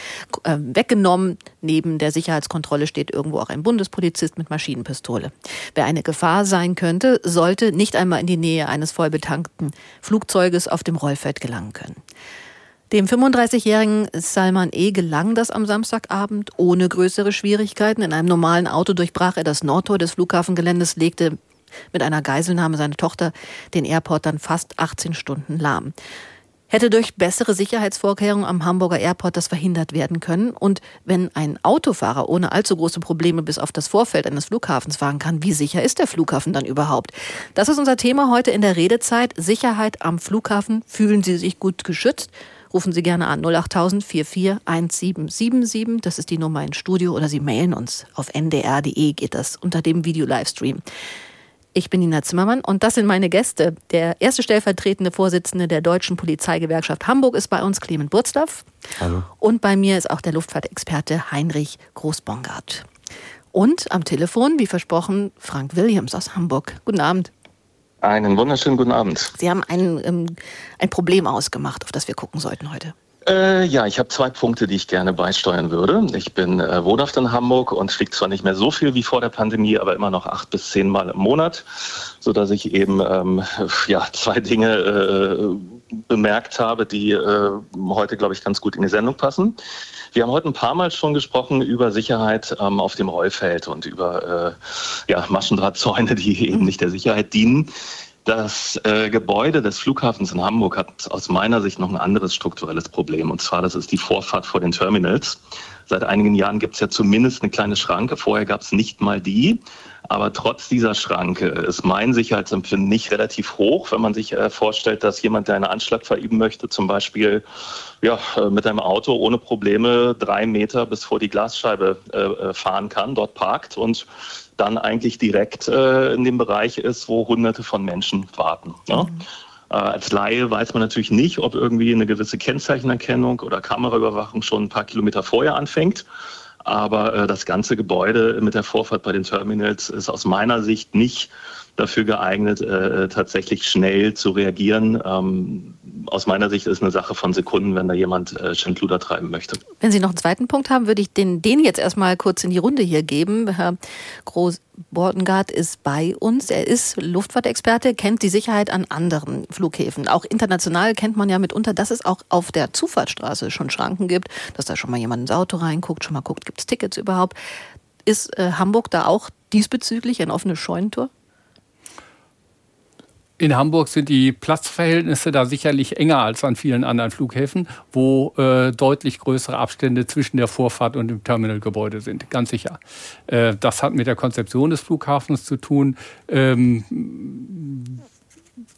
äh, weggenommen. Neben der Sicherheitskontrolle steht irgendwo auch ein Bundespolizist mit Maschinenpistole. Wer eine Gefahr sein könnte, sollte nicht einmal in die Nähe eines vollbetankten Flugzeuges auf dem Rollfeld gelangen können. Dem 35-jährigen Salman E. gelang das am Samstagabend ohne größere Schwierigkeiten. In einem normalen Auto durchbrach er das Nordtor des Flughafengeländes, legte mit einer Geiselnahme seine Tochter den Airport dann fast 18 Stunden lahm. Hätte durch bessere Sicherheitsvorkehrungen am Hamburger Airport das verhindert werden können. Und wenn ein Autofahrer ohne allzu große Probleme bis auf das Vorfeld eines Flughafens fahren kann, wie sicher ist der Flughafen dann überhaupt? Das ist unser Thema heute in der Redezeit. Sicherheit am Flughafen. Fühlen Sie sich gut geschützt? Rufen Sie gerne an 08000 44 1777. Das ist die Nummer ins Studio oder Sie mailen uns auf ndr.de geht das unter dem Video-Livestream. Ich bin Nina Zimmermann und das sind meine Gäste. Der erste stellvertretende Vorsitzende der Deutschen Polizeigewerkschaft Hamburg ist bei uns Clement Burzdorf. Hallo. Und bei mir ist auch der Luftfahrtexperte Heinrich Großbongard. Und am Telefon, wie versprochen, Frank Williams aus Hamburg. Guten Abend. Einen wunderschönen guten Abend. Sie haben ein, ähm, ein Problem ausgemacht, auf das wir gucken sollten heute. Äh, ja, ich habe zwei Punkte, die ich gerne beisteuern würde. Ich bin äh, wohnhaft in Hamburg und fliege zwar nicht mehr so viel wie vor der Pandemie, aber immer noch acht bis zehn Mal im Monat, so dass ich eben ähm, ja zwei Dinge äh, bemerkt habe, die äh, heute, glaube ich, ganz gut in die Sendung passen. Wir haben heute ein paar Mal schon gesprochen über Sicherheit ähm, auf dem Rollfeld und über äh, ja, Maschendrahtzäune, die eben nicht der Sicherheit dienen. Das äh, Gebäude des Flughafens in Hamburg hat aus meiner Sicht noch ein anderes strukturelles Problem. Und zwar, das ist die Vorfahrt vor den Terminals. Seit einigen Jahren gibt es ja zumindest eine kleine Schranke. Vorher gab es nicht mal die. Aber trotz dieser Schranke ist mein Sicherheitsempfinden nicht relativ hoch, wenn man sich äh, vorstellt, dass jemand, der einen Anschlag verüben möchte, zum Beispiel ja, äh, mit einem Auto ohne Probleme drei Meter bis vor die Glasscheibe äh, fahren kann, dort parkt und dann eigentlich direkt in dem Bereich ist, wo hunderte von Menschen warten. Ne? Mhm. Als Laie weiß man natürlich nicht, ob irgendwie eine gewisse Kennzeichenerkennung oder Kameraüberwachung schon ein paar Kilometer vorher anfängt. Aber äh, das ganze Gebäude mit der Vorfahrt bei den Terminals ist aus meiner Sicht nicht dafür geeignet, äh, tatsächlich schnell zu reagieren. Ähm, aus meiner Sicht ist eine Sache von Sekunden, wenn da jemand äh, Schindluder treiben möchte. Wenn Sie noch einen zweiten Punkt haben, würde ich den, den jetzt erstmal kurz in die Runde hier geben. Herr Groß-Bortengard ist bei uns. Er ist Luftfahrtexperte, kennt die Sicherheit an anderen Flughäfen. Auch international kennt man ja mitunter, dass es auch auf der Zufahrtsstraße schon Schranken gibt, dass da schon mal jemand ins Auto reinguckt, schon mal guckt, gibt es Tickets überhaupt. Ist äh, Hamburg da auch diesbezüglich ein offenes Scheunentor? In Hamburg sind die Platzverhältnisse da sicherlich enger als an vielen anderen Flughäfen, wo äh, deutlich größere Abstände zwischen der Vorfahrt und dem Terminalgebäude sind, ganz sicher. Äh, das hat mit der Konzeption des Flughafens zu tun. Ähm,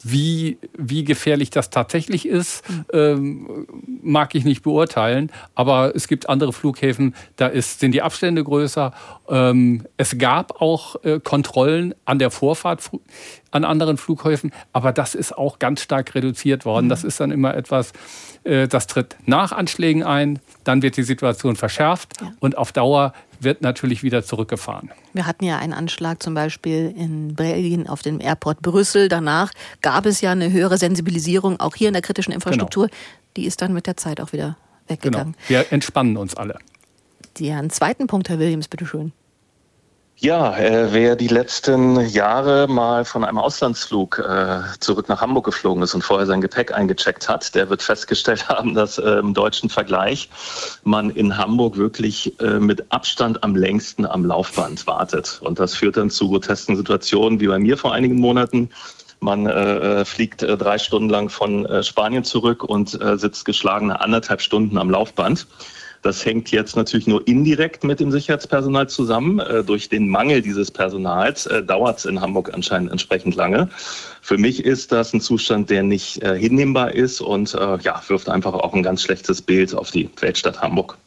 wie, wie gefährlich das tatsächlich ist, ähm, mag ich nicht beurteilen. Aber es gibt andere Flughäfen, da ist, sind die Abstände größer. Ähm, es gab auch äh, Kontrollen an der Vorfahrt an anderen Flughäfen, aber das ist auch ganz stark reduziert worden. Mhm. Das ist dann immer etwas, das tritt nach Anschlägen ein, dann wird die Situation verschärft ja. und auf Dauer wird natürlich wieder zurückgefahren. Wir hatten ja einen Anschlag zum Beispiel in Belgien auf dem Airport Brüssel. Danach gab es ja eine höhere Sensibilisierung auch hier in der kritischen Infrastruktur. Genau. Die ist dann mit der Zeit auch wieder weggegangen. Genau. Wir entspannen uns alle. Ja, einen zweiten Punkt, Herr Williams, bitteschön. Ja, äh, wer die letzten Jahre mal von einem Auslandsflug äh, zurück nach Hamburg geflogen ist und vorher sein Gepäck eingecheckt hat, der wird festgestellt haben, dass äh, im deutschen Vergleich man in Hamburg wirklich äh, mit Abstand am längsten am Laufband wartet. Und das führt dann zu grotesken Situationen wie bei mir vor einigen Monaten. Man äh, äh fliegt äh, drei Stunden lang von äh, Spanien zurück und äh, sitzt geschlagene anderthalb Stunden am Laufband. Das hängt jetzt natürlich nur indirekt mit dem Sicherheitspersonal zusammen. Äh, durch den Mangel dieses Personals äh, dauert es in Hamburg anscheinend entsprechend lange. Für mich ist das ein Zustand, der nicht äh, hinnehmbar ist und ja, wirft einfach auch ein ganz schlechtes Bild auf die Weltstadt Hamburg.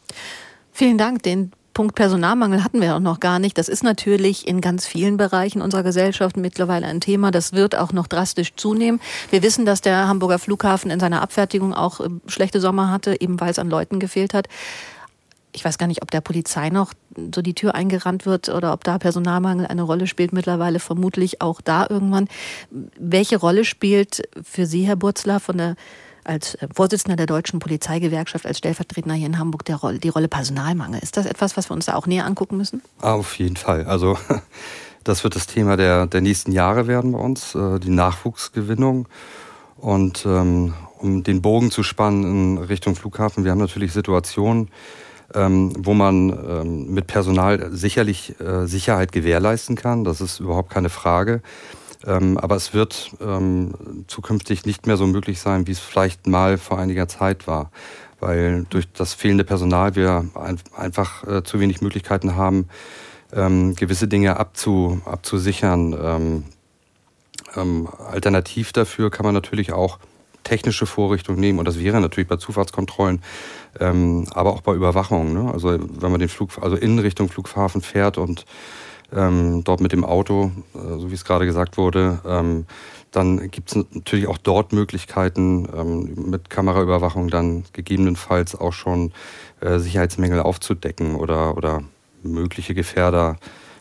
Vielen Dank. Den Punkt Personalmangel hatten wir auch noch gar nicht. Das ist natürlich in ganz vielen Bereichen unserer Gesellschaft mittlerweile ein Thema. Das wird auch noch drastisch zunehmen. Wir wissen, dass der Hamburger Flughafen in seiner Abfertigung auch äh, schlechte Sommer hatte, eben weil es an Leuten gefehlt hat. Ich weiß gar nicht, ob der Polizei noch so die Tür eingerannt wird oder ob da Personalmangel eine Rolle spielt. Mittlerweile vermutlich auch da irgendwann. Welche Rolle spielt für Sie, Herr Burzler, von der als äh, Vorsitzender der Deutschen Polizeigewerkschaft, als Stellvertreter hier in Hamburg der Rolle, die Rolle Personalmangel. Ist das etwas, was wir uns da auch näher angucken müssen? Auf jeden Fall. Also das wird das Thema der, der nächsten Jahre werden bei uns, äh, die Nachwuchsgewinnung. Und ähm, um den Bogen zu spannen in Richtung Flughafen, wir haben natürlich Situationen, ähm, wo man ähm, mit Personal sicherlich äh, Sicherheit gewährleisten kann. Das ist überhaupt keine Frage. Ähm, aber es wird ähm, zukünftig nicht mehr so möglich sein, wie es vielleicht mal vor einiger Zeit war. Weil durch das fehlende Personal wir ein, einfach äh, zu wenig Möglichkeiten haben, ähm, gewisse Dinge abzu, abzusichern. Ähm, ähm, alternativ dafür kann man natürlich auch technische Vorrichtungen nehmen und das wäre natürlich bei Zufahrtskontrollen, ähm, aber auch bei Überwachung. Ne? Also wenn man den Flug, also in Richtung Flughafen fährt und ähm, dort mit dem Auto, äh, so wie es gerade gesagt wurde. Ähm, dann gibt es natürlich auch dort Möglichkeiten, ähm, mit Kameraüberwachung dann gegebenenfalls auch schon äh, Sicherheitsmängel aufzudecken oder, oder mögliche Gefährder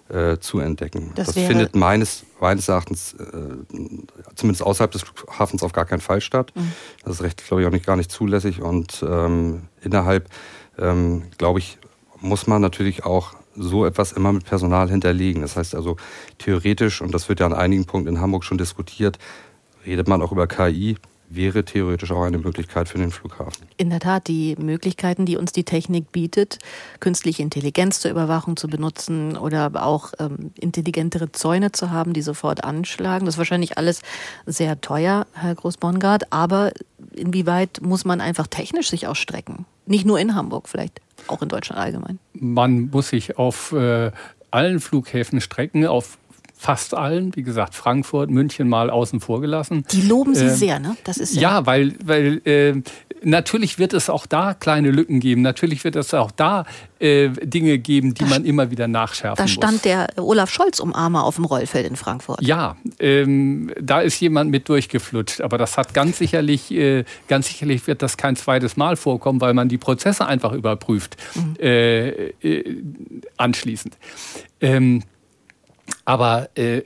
äh, zu entdecken. Das, das findet meines, meines Erachtens äh, zumindest außerhalb des Flughafens auf gar keinen Fall statt. Mhm. Das ist recht, glaube ich, auch nicht gar nicht zulässig. Und ähm, innerhalb, ähm, glaube ich, muss man natürlich auch so etwas immer mit Personal hinterlegen. Das heißt also theoretisch, und das wird ja an einigen Punkten in Hamburg schon diskutiert, redet man auch über KI, wäre theoretisch auch eine Möglichkeit für den Flughafen. In der Tat, die Möglichkeiten, die uns die Technik bietet, künstliche Intelligenz zur Überwachung zu benutzen oder auch ähm, intelligentere Zäune zu haben, die sofort anschlagen. Das ist wahrscheinlich alles sehr teuer, Herr Groß-Bongard, aber inwieweit muss man einfach technisch sich ausstrecken? Nicht nur in Hamburg vielleicht auch in Deutschland allgemein? Man muss sich auf äh, allen Flughäfen strecken, auf fast allen, wie gesagt, Frankfurt, München mal außen vor gelassen. Die loben Sie äh, sehr, ne? Das ist ja, ja weil, weil äh, natürlich wird es auch da kleine Lücken geben. Natürlich wird es auch da äh, Dinge geben, die da man immer wieder nachschärfen muss. Da stand der Olaf Scholz-Umarmer auf dem Rollfeld in Frankfurt. Ja, ähm, da ist jemand mit durchgeflutscht. Aber das hat ganz sicherlich, äh, ganz sicherlich wird das kein zweites Mal vorkommen, weil man die Prozesse einfach überprüft mhm. äh, äh anschließend. Ähm, aber äh,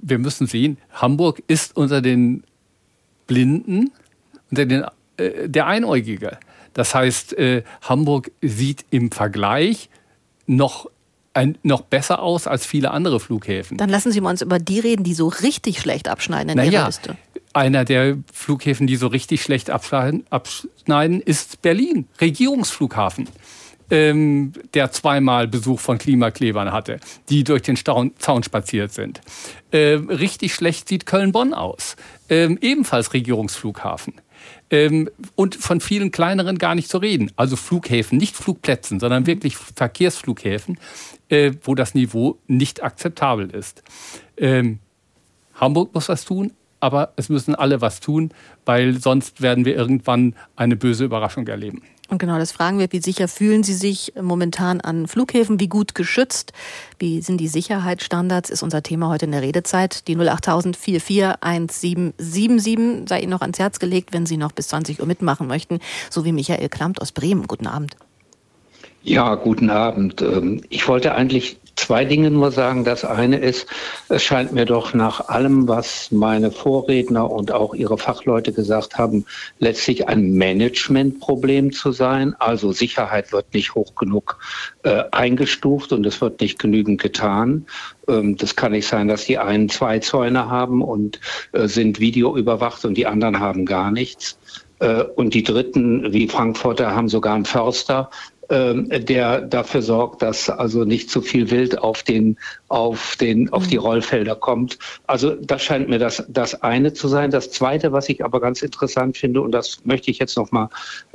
wir müssen sehen, Hamburg ist unter den Blinden, unter den äh, der Einäugige. Das heißt, äh, Hamburg sieht im Vergleich noch ein, noch besser aus als viele andere Flughäfen. Dann lassen Sie mal uns über die reden, die so richtig schlecht abschneiden in naja, Ihrer Liste. Einer der Flughäfen, die so richtig schlecht abschneiden, abschneiden ist Berlin, Regierungsflughafen ähm, der zweimal Besuch von Klimaklebern hatte, die durch den Staun Zaun spaziert sind. Ähm, richtig schlecht sieht Köln-Bonn aus. Ähm, ebenfalls Regierungsflughafen. Ähm, und von vielen kleineren gar nicht zu reden. Also Flughäfen, nicht Flugplätzen, sondern wirklich Verkehrsflughäfen, äh, wo das Niveau nicht akzeptabel ist. Ähm, Hamburg muss was tun, aber es müssen alle was tun, weil sonst werden wir irgendwann eine böse Überraschung erleben. Und genau das fragen wir, wie sicher fühlen Sie sich momentan an Flughäfen, wie gut geschützt, wie sind die Sicherheitsstandards, ist unser Thema heute in der Redezeit. Die 08000 441777 sei Ihnen noch ans Herz gelegt, wenn Sie noch bis 20 Uhr mitmachen möchten, so wie Michael Klamt aus Bremen. Guten Abend. Ja, guten Abend. Ähm, ich wollte eigentlich zwei Dinge nur sagen. Das eine ist, es scheint mir doch nach allem, was meine Vorredner und auch ihre Fachleute gesagt haben, letztlich ein Managementproblem zu sein. Also Sicherheit wird nicht hoch genug äh, eingestuft und es wird nicht genügend getan. Ähm, das kann nicht sein, dass die einen zwei Zäune haben und äh, sind videoüberwacht und die anderen haben gar nichts. Äh, und die Dritten, wie Frankfurter, haben sogar einen Förster, der dafür sorgt, dass also nicht zu viel Wild auf den auf den auf die mhm. Rollfelder kommt. Also das scheint mir das das eine zu sein. Das zweite, was ich aber ganz interessant finde und das möchte ich jetzt noch mal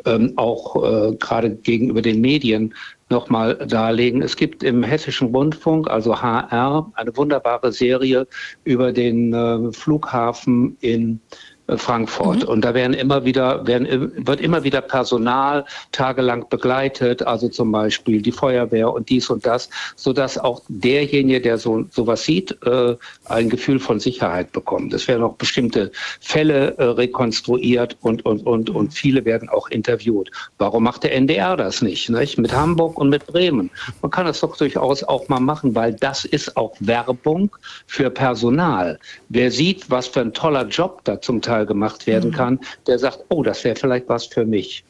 ähm, auch äh, gerade gegenüber den Medien noch mal darlegen. Es gibt im Hessischen Rundfunk, also HR, eine wunderbare Serie über den äh, Flughafen in äh, Frankfurt. Mhm. Und da werden immer wieder, werden, wird immer wieder Personal tagelang begleitet, also zum Beispiel die Feuerwehr und dies und das, so dass auch derjenige, der so sowas sieht, äh, ein Gefühl von Sicherheit bekommt. Es werden auch bestimmte Fälle äh, rekonstruiert und, und, und, und viele werden auch interviewt. Warum macht der NDR das nicht? nicht? Mit Hamburg und mit Bremen. Man kann das doch durchaus auch mal machen, weil das ist auch Werbung für Personal. Wer sieht, was für ein toller Job da zum Teil Urteil gemacht werden mhm. kann, der sagt, oh, das wäre vielleicht was für mich.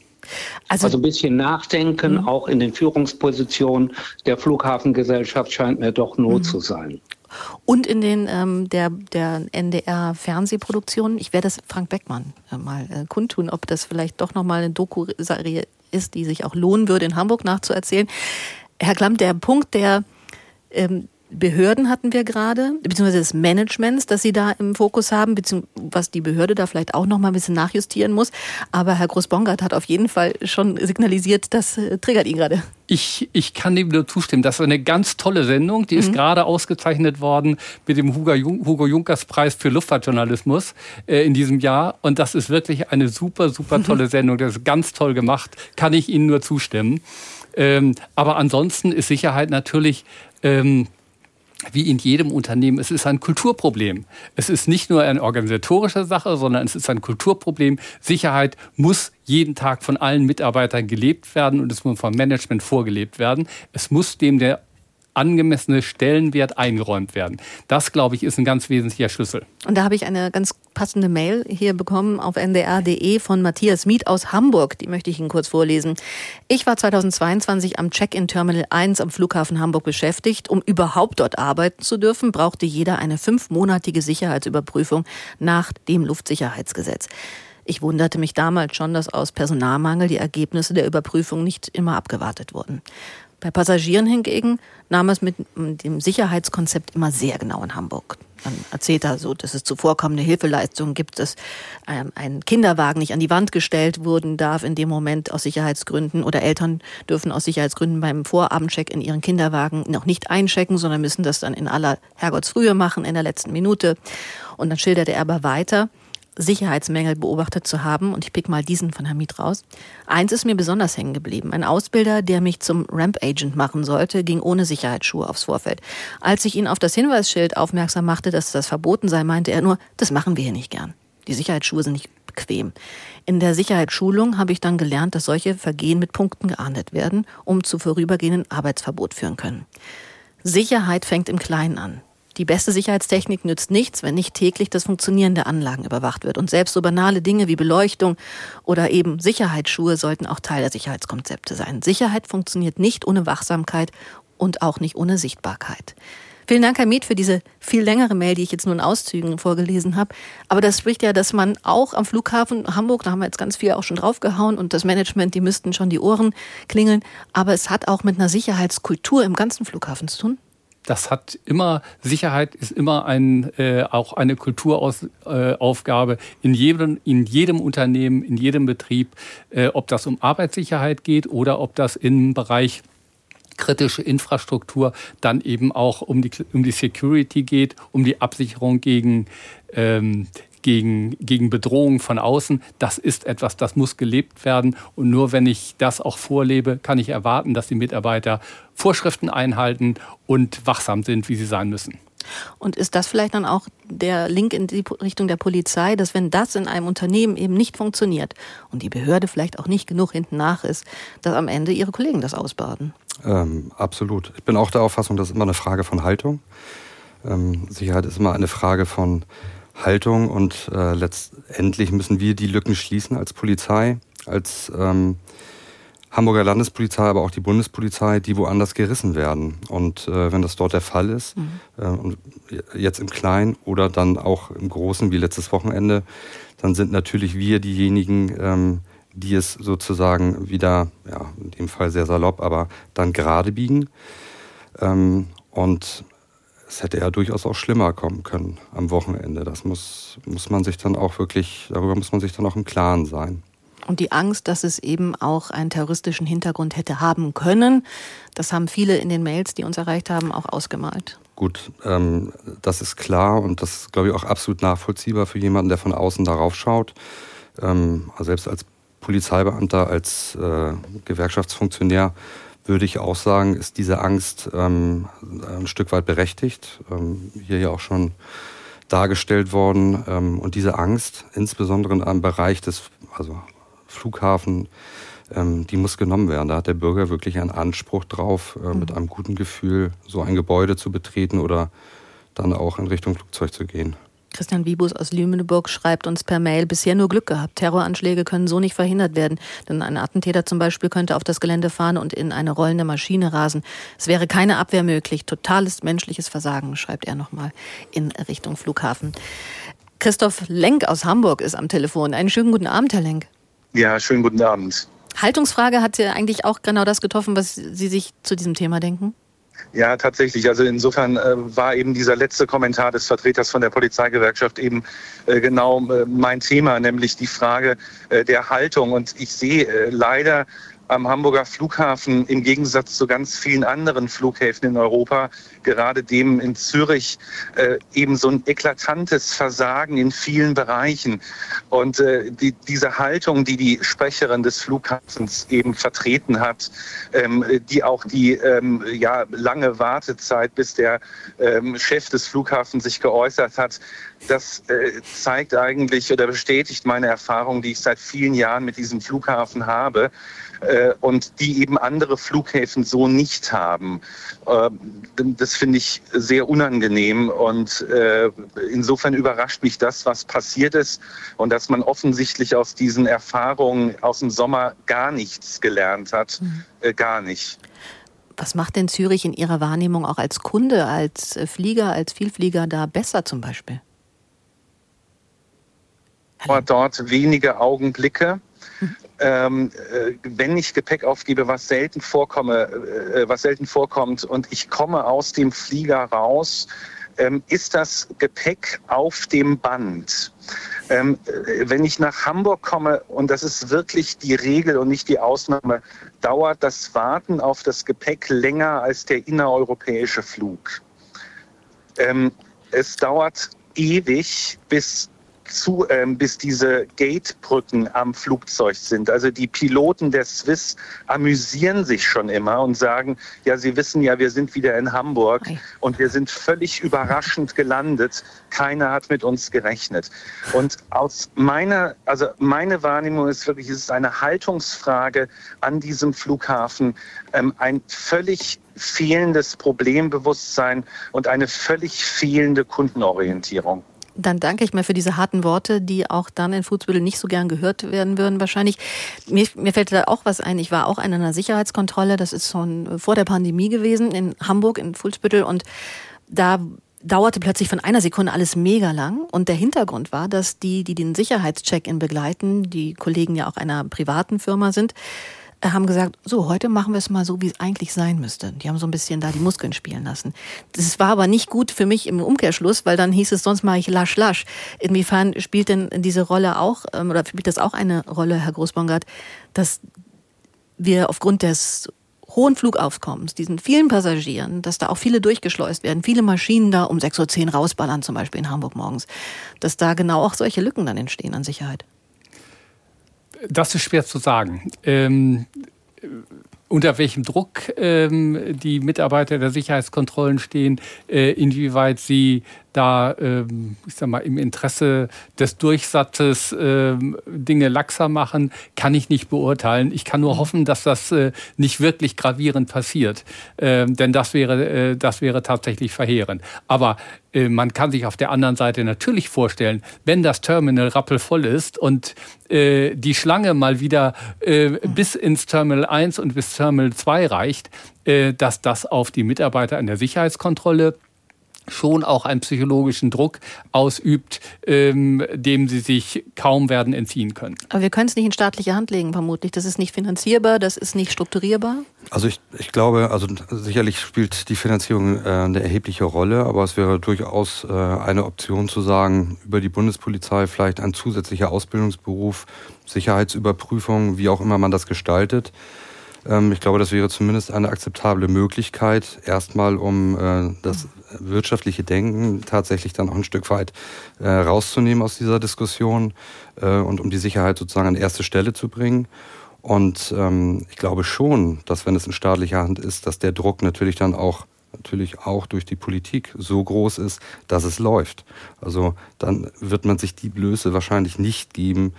Also, also, ein bisschen Nachdenken, mhm. auch in den Führungspositionen der Flughafengesellschaft scheint mir doch Not mhm. zu sein. Und in den ähm, der, der NDR-Fernsehproduktionen, ich werde das Frank Beckmann äh, mal äh, kundtun, ob das vielleicht doch nochmal eine Doku-Serie ist, die sich auch lohnen würde, in Hamburg nachzuerzählen. Herr Klamm, der Punkt der ähm, Behörden hatten wir gerade, beziehungsweise des Managements, das Sie da im Fokus haben, beziehungsweise was die Behörde da vielleicht auch noch mal ein bisschen nachjustieren muss. Aber Herr Groß-Bongard hat auf jeden Fall schon signalisiert, das äh, triggert ihn gerade. Ich, ich kann dem nur zustimmen. Das ist eine ganz tolle Sendung. Die ist mhm. gerade ausgezeichnet worden mit dem Hugo, Hugo Junkers Preis für Luftfahrtjournalismus äh, in diesem Jahr. Und das ist wirklich eine super, super tolle Sendung. Das ist ganz toll gemacht. Kann ich Ihnen nur zustimmen. Ähm, aber ansonsten ist Sicherheit natürlich ähm, wie in jedem Unternehmen, es ist ein Kulturproblem. Es ist nicht nur eine organisatorische Sache, sondern es ist ein Kulturproblem. Sicherheit muss jeden Tag von allen Mitarbeitern gelebt werden und es muss vom Management vorgelebt werden. Es muss dem der angemessene Stellenwert eingeräumt werden. Das, glaube ich, ist ein ganz wesentlicher Schlüssel. Und da habe ich eine ganz passende Mail hier bekommen auf ndr.de von Matthias Miet aus Hamburg. Die möchte ich Ihnen kurz vorlesen. Ich war 2022 am Check-in Terminal 1 am Flughafen Hamburg beschäftigt. Um überhaupt dort arbeiten zu dürfen, brauchte jeder eine fünfmonatige Sicherheitsüberprüfung nach dem Luftsicherheitsgesetz. Ich wunderte mich damals schon, dass aus Personalmangel die Ergebnisse der Überprüfung nicht immer abgewartet wurden. Bei Passagieren hingegen nahm es mit dem Sicherheitskonzept immer sehr genau in Hamburg. Dann erzählt er so, dass es zuvorkommende Hilfeleistungen gibt, dass ähm, ein Kinderwagen nicht an die Wand gestellt wurden darf in dem Moment aus Sicherheitsgründen oder Eltern dürfen aus Sicherheitsgründen beim Vorabendcheck in ihren Kinderwagen noch nicht einchecken, sondern müssen das dann in aller Herrgottsfrühe machen, in der letzten Minute. Und dann schilderte er aber weiter, Sicherheitsmängel beobachtet zu haben. Und ich pick mal diesen von Hamid raus. Eins ist mir besonders hängen geblieben. Ein Ausbilder, der mich zum Ramp-Agent machen sollte, ging ohne Sicherheitsschuhe aufs Vorfeld. Als ich ihn auf das Hinweisschild aufmerksam machte, dass das verboten sei, meinte er nur, das machen wir hier nicht gern. Die Sicherheitsschuhe sind nicht bequem. In der Sicherheitsschulung habe ich dann gelernt, dass solche Vergehen mit Punkten geahndet werden, um zu vorübergehenden Arbeitsverbot führen können. Sicherheit fängt im Kleinen an. Die beste Sicherheitstechnik nützt nichts, wenn nicht täglich das Funktionieren der Anlagen überwacht wird. Und selbst so banale Dinge wie Beleuchtung oder eben Sicherheitsschuhe sollten auch Teil der Sicherheitskonzepte sein. Sicherheit funktioniert nicht ohne Wachsamkeit und auch nicht ohne Sichtbarkeit. Vielen Dank, Herr Miet, für diese viel längere Mail, die ich jetzt nur in Auszügen vorgelesen habe. Aber das spricht ja, dass man auch am Flughafen Hamburg, da haben wir jetzt ganz viel auch schon draufgehauen und das Management, die müssten schon die Ohren klingeln. Aber es hat auch mit einer Sicherheitskultur im ganzen Flughafen zu tun das hat immer, Sicherheit ist immer ein, äh, auch eine Kulturaufgabe äh, in jedem, in jedem Unternehmen, in jedem Betrieb, äh, ob das um Arbeitssicherheit geht oder ob das im Bereich kritische Infrastruktur dann eben auch um die, um die Security geht, um die Absicherung gegen, ähm, gegen, gegen Bedrohungen von außen. Das ist etwas, das muss gelebt werden. Und nur wenn ich das auch vorlebe, kann ich erwarten, dass die Mitarbeiter Vorschriften einhalten und wachsam sind, wie sie sein müssen. Und ist das vielleicht dann auch der Link in die Richtung der Polizei, dass wenn das in einem Unternehmen eben nicht funktioniert und die Behörde vielleicht auch nicht genug hinten nach ist, dass am Ende ihre Kollegen das ausbaden? Ähm, absolut. Ich bin auch der Auffassung, das ist immer eine Frage von Haltung. Ähm, Sicherheit ist immer eine Frage von Haltung und äh, letztendlich müssen wir die Lücken schließen als Polizei, als ähm, Hamburger Landespolizei, aber auch die Bundespolizei, die woanders gerissen werden. Und äh, wenn das dort der Fall ist, mhm. äh, und jetzt im Kleinen oder dann auch im Großen wie letztes Wochenende, dann sind natürlich wir diejenigen, ähm, die es sozusagen wieder, ja, in dem Fall sehr salopp, aber dann gerade biegen. Ähm, und es hätte ja durchaus auch schlimmer kommen können am Wochenende. Das muss, muss man sich dann auch wirklich, darüber muss man sich dann auch im Klaren sein. Und die Angst, dass es eben auch einen terroristischen Hintergrund hätte haben können, das haben viele in den Mails, die uns erreicht haben, auch ausgemalt. Gut, ähm, das ist klar und das ist, glaube ich, auch absolut nachvollziehbar für jemanden, der von außen darauf schaut. Ähm, also selbst als Polizeibeamter, als äh, Gewerkschaftsfunktionär würde ich auch sagen, ist diese Angst ähm, ein Stück weit berechtigt. Ähm, hier ja auch schon dargestellt worden. Ähm, und diese Angst, insbesondere in einem Bereich des, also Flughafen, ähm, die muss genommen werden. Da hat der Bürger wirklich einen Anspruch drauf, äh, mit mhm. einem guten Gefühl so ein Gebäude zu betreten oder dann auch in Richtung Flugzeug zu gehen. Christian Wibus aus Lüneburg schreibt uns per Mail, bisher nur Glück gehabt. Terroranschläge können so nicht verhindert werden. Denn ein Attentäter zum Beispiel könnte auf das Gelände fahren und in eine rollende Maschine rasen. Es wäre keine Abwehr möglich. Totales menschliches Versagen, schreibt er nochmal in Richtung Flughafen. Christoph Lenk aus Hamburg ist am Telefon. Einen schönen guten Abend, Herr Lenk. Ja, schönen guten Abend. Haltungsfrage hat ja eigentlich auch genau das getroffen, was Sie sich zu diesem Thema denken? Ja, tatsächlich. Also insofern äh, war eben dieser letzte Kommentar des Vertreters von der Polizeigewerkschaft eben äh, genau äh, mein Thema, nämlich die Frage äh, der Haltung. Und ich sehe äh, leider am Hamburger Flughafen im Gegensatz zu ganz vielen anderen Flughäfen in Europa, gerade dem in Zürich, äh, eben so ein eklatantes Versagen in vielen Bereichen. Und äh, die, diese Haltung, die die Sprecherin des Flughafens eben vertreten hat, ähm, die auch die ähm, ja, lange Wartezeit, bis der ähm, Chef des Flughafens sich geäußert hat, das äh, zeigt eigentlich oder bestätigt meine Erfahrung, die ich seit vielen Jahren mit diesem Flughafen habe und die eben andere Flughäfen so nicht haben. Äh, das finde ich sehr unangenehm und äh, insofern überrascht mich das, was passiert ist und dass man offensichtlich aus diesen Erfahrungen aus dem Sommer gar nichts gelernt hat. Mhm. Äh, gar nicht. Was macht denn Zürich in Ihrer Wahrnehmung auch als Kunde, als äh, Flieger, als Vielflieger da besser zum Beispiel? Dort wenige Augenblicke. Ähm, äh, wenn ich Gepäck aufgebe, was selten vorkomme, äh, was selten vorkommt, und ich komme aus dem Flieger raus, ähm, ist das Gepäck auf dem Band. Ähm, äh, wenn ich nach Hamburg komme, und das ist wirklich die Regel und nicht die Ausnahme, dauert das Warten auf das Gepäck länger als der innereuropäische Flug. Ähm, es dauert ewig, bis zu, ähm, bis diese Gatebrücken am Flugzeug sind. Also die Piloten der Swiss amüsieren sich schon immer und sagen, ja, sie wissen ja, wir sind wieder in Hamburg und wir sind völlig überraschend gelandet. Keiner hat mit uns gerechnet. Und aus meiner, also meine Wahrnehmung ist wirklich, es ist eine Haltungsfrage an diesem Flughafen, ähm, ein völlig fehlendes Problembewusstsein und eine völlig fehlende Kundenorientierung. Dann danke ich mir für diese harten Worte, die auch dann in Fußbüttel nicht so gern gehört werden würden wahrscheinlich. Mir, mir fällt da auch was ein. Ich war auch in einer Sicherheitskontrolle, das ist schon vor der Pandemie gewesen, in Hamburg, in Fußbüttel und da dauerte plötzlich von einer Sekunde alles mega lang. Und der Hintergrund war, dass die, die den Sicherheitscheck-in begleiten, die Kollegen ja auch einer privaten Firma sind, haben gesagt, so, heute machen wir es mal so, wie es eigentlich sein müsste. Die haben so ein bisschen da die Muskeln spielen lassen. Das war aber nicht gut für mich im Umkehrschluss, weil dann hieß es, sonst mache ich lasch lasch. Inwiefern spielt denn diese Rolle auch, ähm, oder spielt das auch eine Rolle, Herr Großbongard, dass wir aufgrund des hohen Flugaufkommens, diesen vielen Passagieren, dass da auch viele durchgeschleust werden, viele Maschinen da um 6.10 Uhr rausballern, zum Beispiel in Hamburg morgens, dass da genau auch solche Lücken dann entstehen an Sicherheit. Das ist schwer zu sagen. Ähm, unter welchem Druck ähm, die Mitarbeiter der Sicherheitskontrollen stehen, äh, inwieweit sie da, ähm, ich sag mal, im Interesse des Durchsatzes ähm, Dinge laxer machen, kann ich nicht beurteilen. Ich kann nur mhm. hoffen, dass das äh, nicht wirklich gravierend passiert, ähm, denn das wäre, äh, das wäre tatsächlich verheerend. Aber äh, man kann sich auf der anderen Seite natürlich vorstellen, wenn das Terminal rappelvoll ist und äh, die Schlange mal wieder äh, mhm. bis ins Terminal 1 und bis Terminal 2 reicht, äh, dass das auf die Mitarbeiter an der Sicherheitskontrolle schon auch einen psychologischen Druck ausübt, ähm, dem sie sich kaum werden entziehen können. Aber wir können es nicht in staatliche Hand legen, vermutlich. Das ist nicht finanzierbar, das ist nicht strukturierbar. Also ich, ich glaube, also sicherlich spielt die Finanzierung äh, eine erhebliche Rolle, aber es wäre durchaus äh, eine Option zu sagen, über die Bundespolizei vielleicht ein zusätzlicher Ausbildungsberuf, Sicherheitsüberprüfung, wie auch immer man das gestaltet ähm, ich glaube, das wäre zumindest eine akzeptable Möglichkeit, erstmal um äh, das wirtschaftliche Denken tatsächlich dann auch ein Stück weit äh, rauszunehmen aus dieser Diskussion äh, und um die Sicherheit sozusagen an erste Stelle zu bringen. Und ähm, ich glaube schon, dass wenn es in staatlicher Hand ist, dass der Druck natürlich dann auch natürlich auch durch die Politik so groß ist, dass es läuft. Also dann wird man sich die Blöße wahrscheinlich nicht geben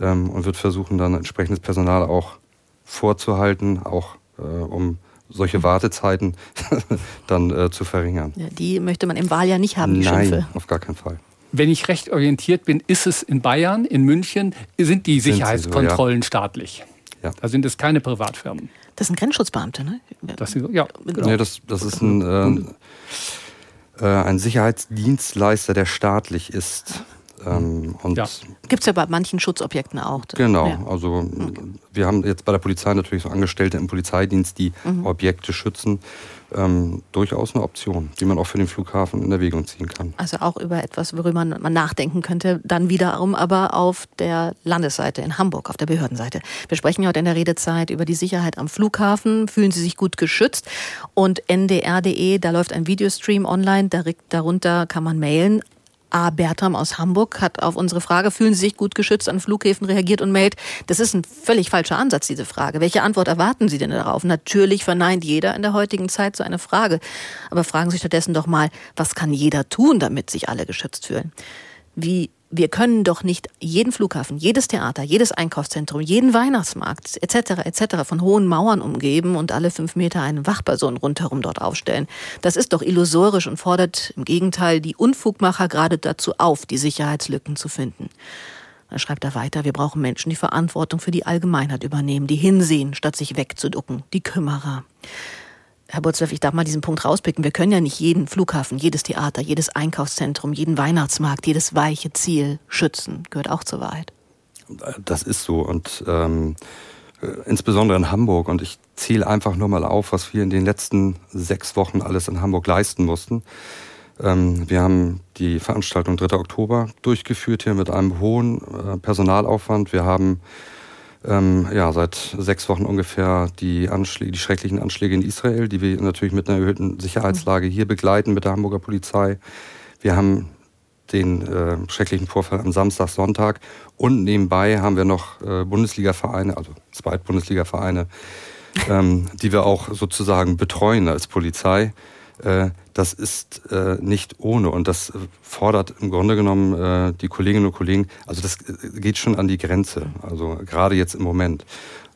ähm, und wird versuchen, dann entsprechendes Personal auch vorzuhalten, auch äh, um solche Wartezeiten dann äh, zu verringern. Ja, die möchte man im Wahljahr nicht haben, die Nein, Schimpfe. auf gar keinen Fall. Wenn ich recht orientiert bin, ist es in Bayern, in München, sind die Sicherheitskontrollen so, ja. staatlich. Ja. Da sind es keine Privatfirmen. Das sind Grenzschutzbeamte, ne? Das, ja, genau. Nee, das, das ist ein, äh, äh ein Sicherheitsdienstleister, der staatlich ist. Ähm, ja. Gibt es ja bei manchen Schutzobjekten auch. Genau, ja. also okay. wir haben jetzt bei der Polizei natürlich so Angestellte im Polizeidienst, die mhm. Objekte schützen. Ähm, durchaus eine Option, die man auch für den Flughafen in Erwägung ziehen kann. Also auch über etwas, worüber man nachdenken könnte, dann wiederum aber auf der Landesseite in Hamburg, auf der Behördenseite. Wir sprechen heute in der Redezeit über die Sicherheit am Flughafen. Fühlen Sie sich gut geschützt? Und ndr.de, da läuft ein Videostream online, darunter kann man mailen A. Bertram aus Hamburg hat auf unsere Frage, fühlen Sie sich gut geschützt an Flughäfen reagiert und meldet, das ist ein völlig falscher Ansatz, diese Frage. Welche Antwort erwarten Sie denn darauf? Natürlich verneint jeder in der heutigen Zeit so eine Frage. Aber fragen Sie stattdessen doch mal, was kann jeder tun, damit sich alle geschützt fühlen? Wie wir können doch nicht jeden Flughafen, jedes Theater, jedes Einkaufszentrum, jeden Weihnachtsmarkt etc. etc. von hohen Mauern umgeben und alle fünf Meter eine Wachperson rundherum dort aufstellen. Das ist doch illusorisch und fordert im Gegenteil die Unfugmacher gerade dazu auf, die Sicherheitslücken zu finden. Dann schreibt er weiter, wir brauchen Menschen, die Verantwortung für die Allgemeinheit übernehmen, die hinsehen, statt sich wegzuducken, die Kümmerer. Herr Burzleff, ich darf mal diesen Punkt rauspicken. Wir können ja nicht jeden Flughafen, jedes Theater, jedes Einkaufszentrum, jeden Weihnachtsmarkt, jedes weiche Ziel schützen. Gehört auch zur Wahrheit. Das ist so. Und ähm, äh, insbesondere in Hamburg. Und ich zähle einfach nur mal auf, was wir in den letzten sechs Wochen alles in Hamburg leisten mussten. Ähm, wir haben die Veranstaltung 3. Oktober durchgeführt hier mit einem hohen äh, Personalaufwand. Wir haben ähm, ja, seit sechs Wochen ungefähr die, Anschläge, die schrecklichen Anschläge in Israel, die wir natürlich mit einer erhöhten Sicherheitslage hier begleiten mit der Hamburger Polizei. Wir haben den äh, schrecklichen Vorfall am Samstag, Sonntag und nebenbei haben wir noch äh, Bundesliga-Vereine, also Zweit-Bundesliga-Vereine, ähm, die wir auch sozusagen betreuen als Polizei. Äh, das ist äh, nicht ohne und das fordert im Grunde genommen äh, die Kolleginnen und Kollegen, also das geht schon an die Grenze, also gerade jetzt im Moment.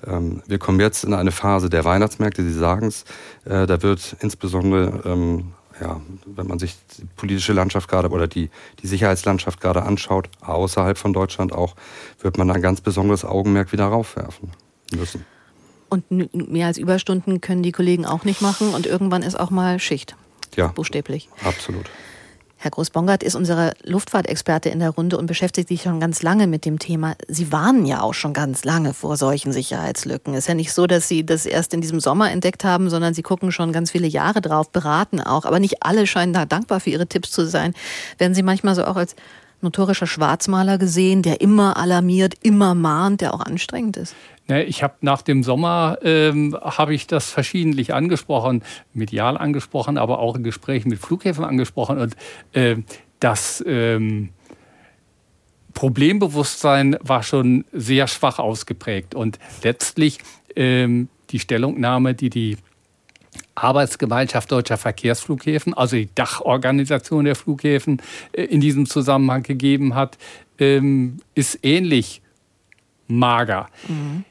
Ähm, wir kommen jetzt in eine Phase der Weihnachtsmärkte, Sie sagen es, da wird insbesondere ähm, ja, wenn man sich die politische Landschaft gerade oder die, die Sicherheitslandschaft gerade anschaut, außerhalb von Deutschland auch, wird man ein ganz besonderes Augenmerk wieder raufwerfen müssen. Und mehr als Überstunden können die Kollegen auch nicht machen und irgendwann ist auch mal Schicht. Ja. Buchstäblich. Absolut. Herr Groß-Bongard ist unser Luftfahrtexperte in der Runde und beschäftigt sich schon ganz lange mit dem Thema. Sie warnen ja auch schon ganz lange vor solchen Sicherheitslücken. Es ist ja nicht so, dass Sie das erst in diesem Sommer entdeckt haben, sondern Sie gucken schon ganz viele Jahre drauf, beraten auch. Aber nicht alle scheinen da dankbar für Ihre Tipps zu sein. Werden Sie manchmal so auch als notorischer Schwarzmaler gesehen, der immer alarmiert, immer mahnt, der auch anstrengend ist? Ne, ich habe nach dem Sommer ähm, habe ich das verschiedentlich angesprochen, medial angesprochen, aber auch in Gesprächen mit Flughäfen angesprochen und äh, das ähm, Problembewusstsein war schon sehr schwach ausgeprägt und letztlich ähm, die Stellungnahme, die die Arbeitsgemeinschaft deutscher Verkehrsflughäfen, also die Dachorganisation der Flughäfen, äh, in diesem Zusammenhang gegeben hat, ähm, ist ähnlich mager. Mhm.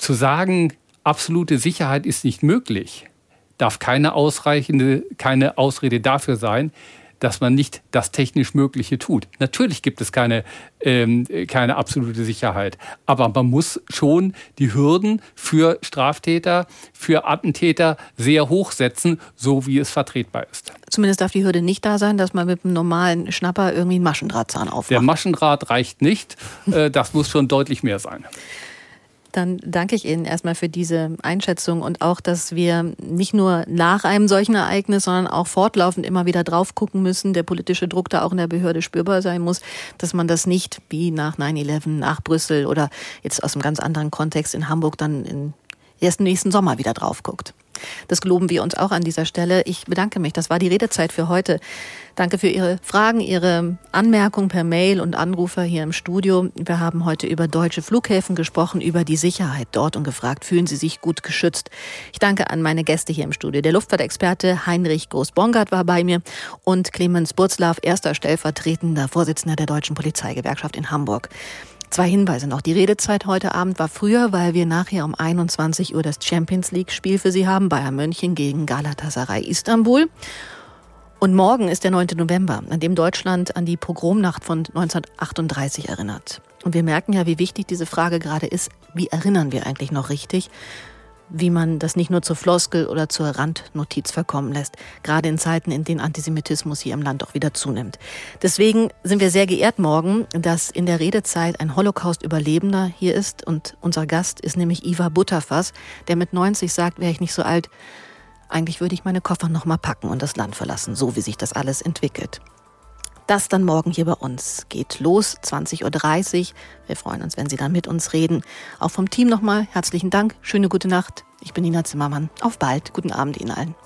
Zu sagen, absolute Sicherheit ist nicht möglich, darf keine ausreichende, keine Ausrede dafür sein, dass man nicht das technisch Mögliche tut. Natürlich gibt es keine, ähm, keine absolute Sicherheit, aber man muss schon die Hürden für Straftäter, für Attentäter sehr hoch setzen, so wie es vertretbar ist. Zumindest darf die Hürde nicht da sein, dass man mit einem normalen Schnapper irgendwie einen Maschendrahtzahn aufmacht. Der Maschendraht reicht nicht, äh, das muss schon deutlich mehr sein. Dann danke ich Ihnen erstmal für diese Einschätzung und auch, dass wir nicht nur nach einem solchen Ereignis, sondern auch fortlaufend immer wieder drauf gucken müssen, der politische Druck da auch in der Behörde spürbar sein muss, dass man das nicht wie nach 9-11, nach Brüssel oder jetzt aus einem ganz anderen Kontext in Hamburg dann in erst nächsten Sommer wieder drauf guckt. Das geloben wir uns auch an dieser Stelle. Ich bedanke mich. Das war die Redezeit für heute. Danke für Ihre Fragen, Ihre Anmerkungen per Mail und Anrufer hier im Studio. Wir haben heute über deutsche Flughäfen gesprochen, über die Sicherheit dort und gefragt, fühlen Sie sich gut geschützt? Ich danke an meine Gäste hier im Studio. Der Luftfahrtexperte Heinrich Groß-Bongard war bei mir und Clemens Burzlaff, erster stellvertretender Vorsitzender der Deutschen Polizeigewerkschaft in Hamburg. Zwei Hinweise noch. Die Redezeit heute Abend war früher, weil wir nachher um 21 Uhr das Champions League Spiel für Sie haben. Bayern München gegen Galatasaray Istanbul. Und morgen ist der 9. November, an dem Deutschland an die Pogromnacht von 1938 erinnert. Und wir merken ja, wie wichtig diese Frage gerade ist. Wie erinnern wir eigentlich noch richtig? Wie man das nicht nur zur Floskel oder zur Randnotiz verkommen lässt, gerade in Zeiten, in denen Antisemitismus hier im Land auch wieder zunimmt. Deswegen sind wir sehr geehrt morgen, dass in der Redezeit ein Holocaust-Überlebender hier ist und unser Gast ist nämlich Iva Butterfass, der mit 90 sagt, wäre ich nicht so alt, eigentlich würde ich meine Koffer noch mal packen und das Land verlassen, so wie sich das alles entwickelt. Das dann morgen hier bei uns. Geht los, 20.30 Uhr. Wir freuen uns, wenn Sie dann mit uns reden. Auch vom Team nochmal herzlichen Dank. Schöne gute Nacht. Ich bin Nina Zimmermann. Auf bald. Guten Abend Ihnen allen.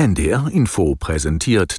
NDR Info präsentiert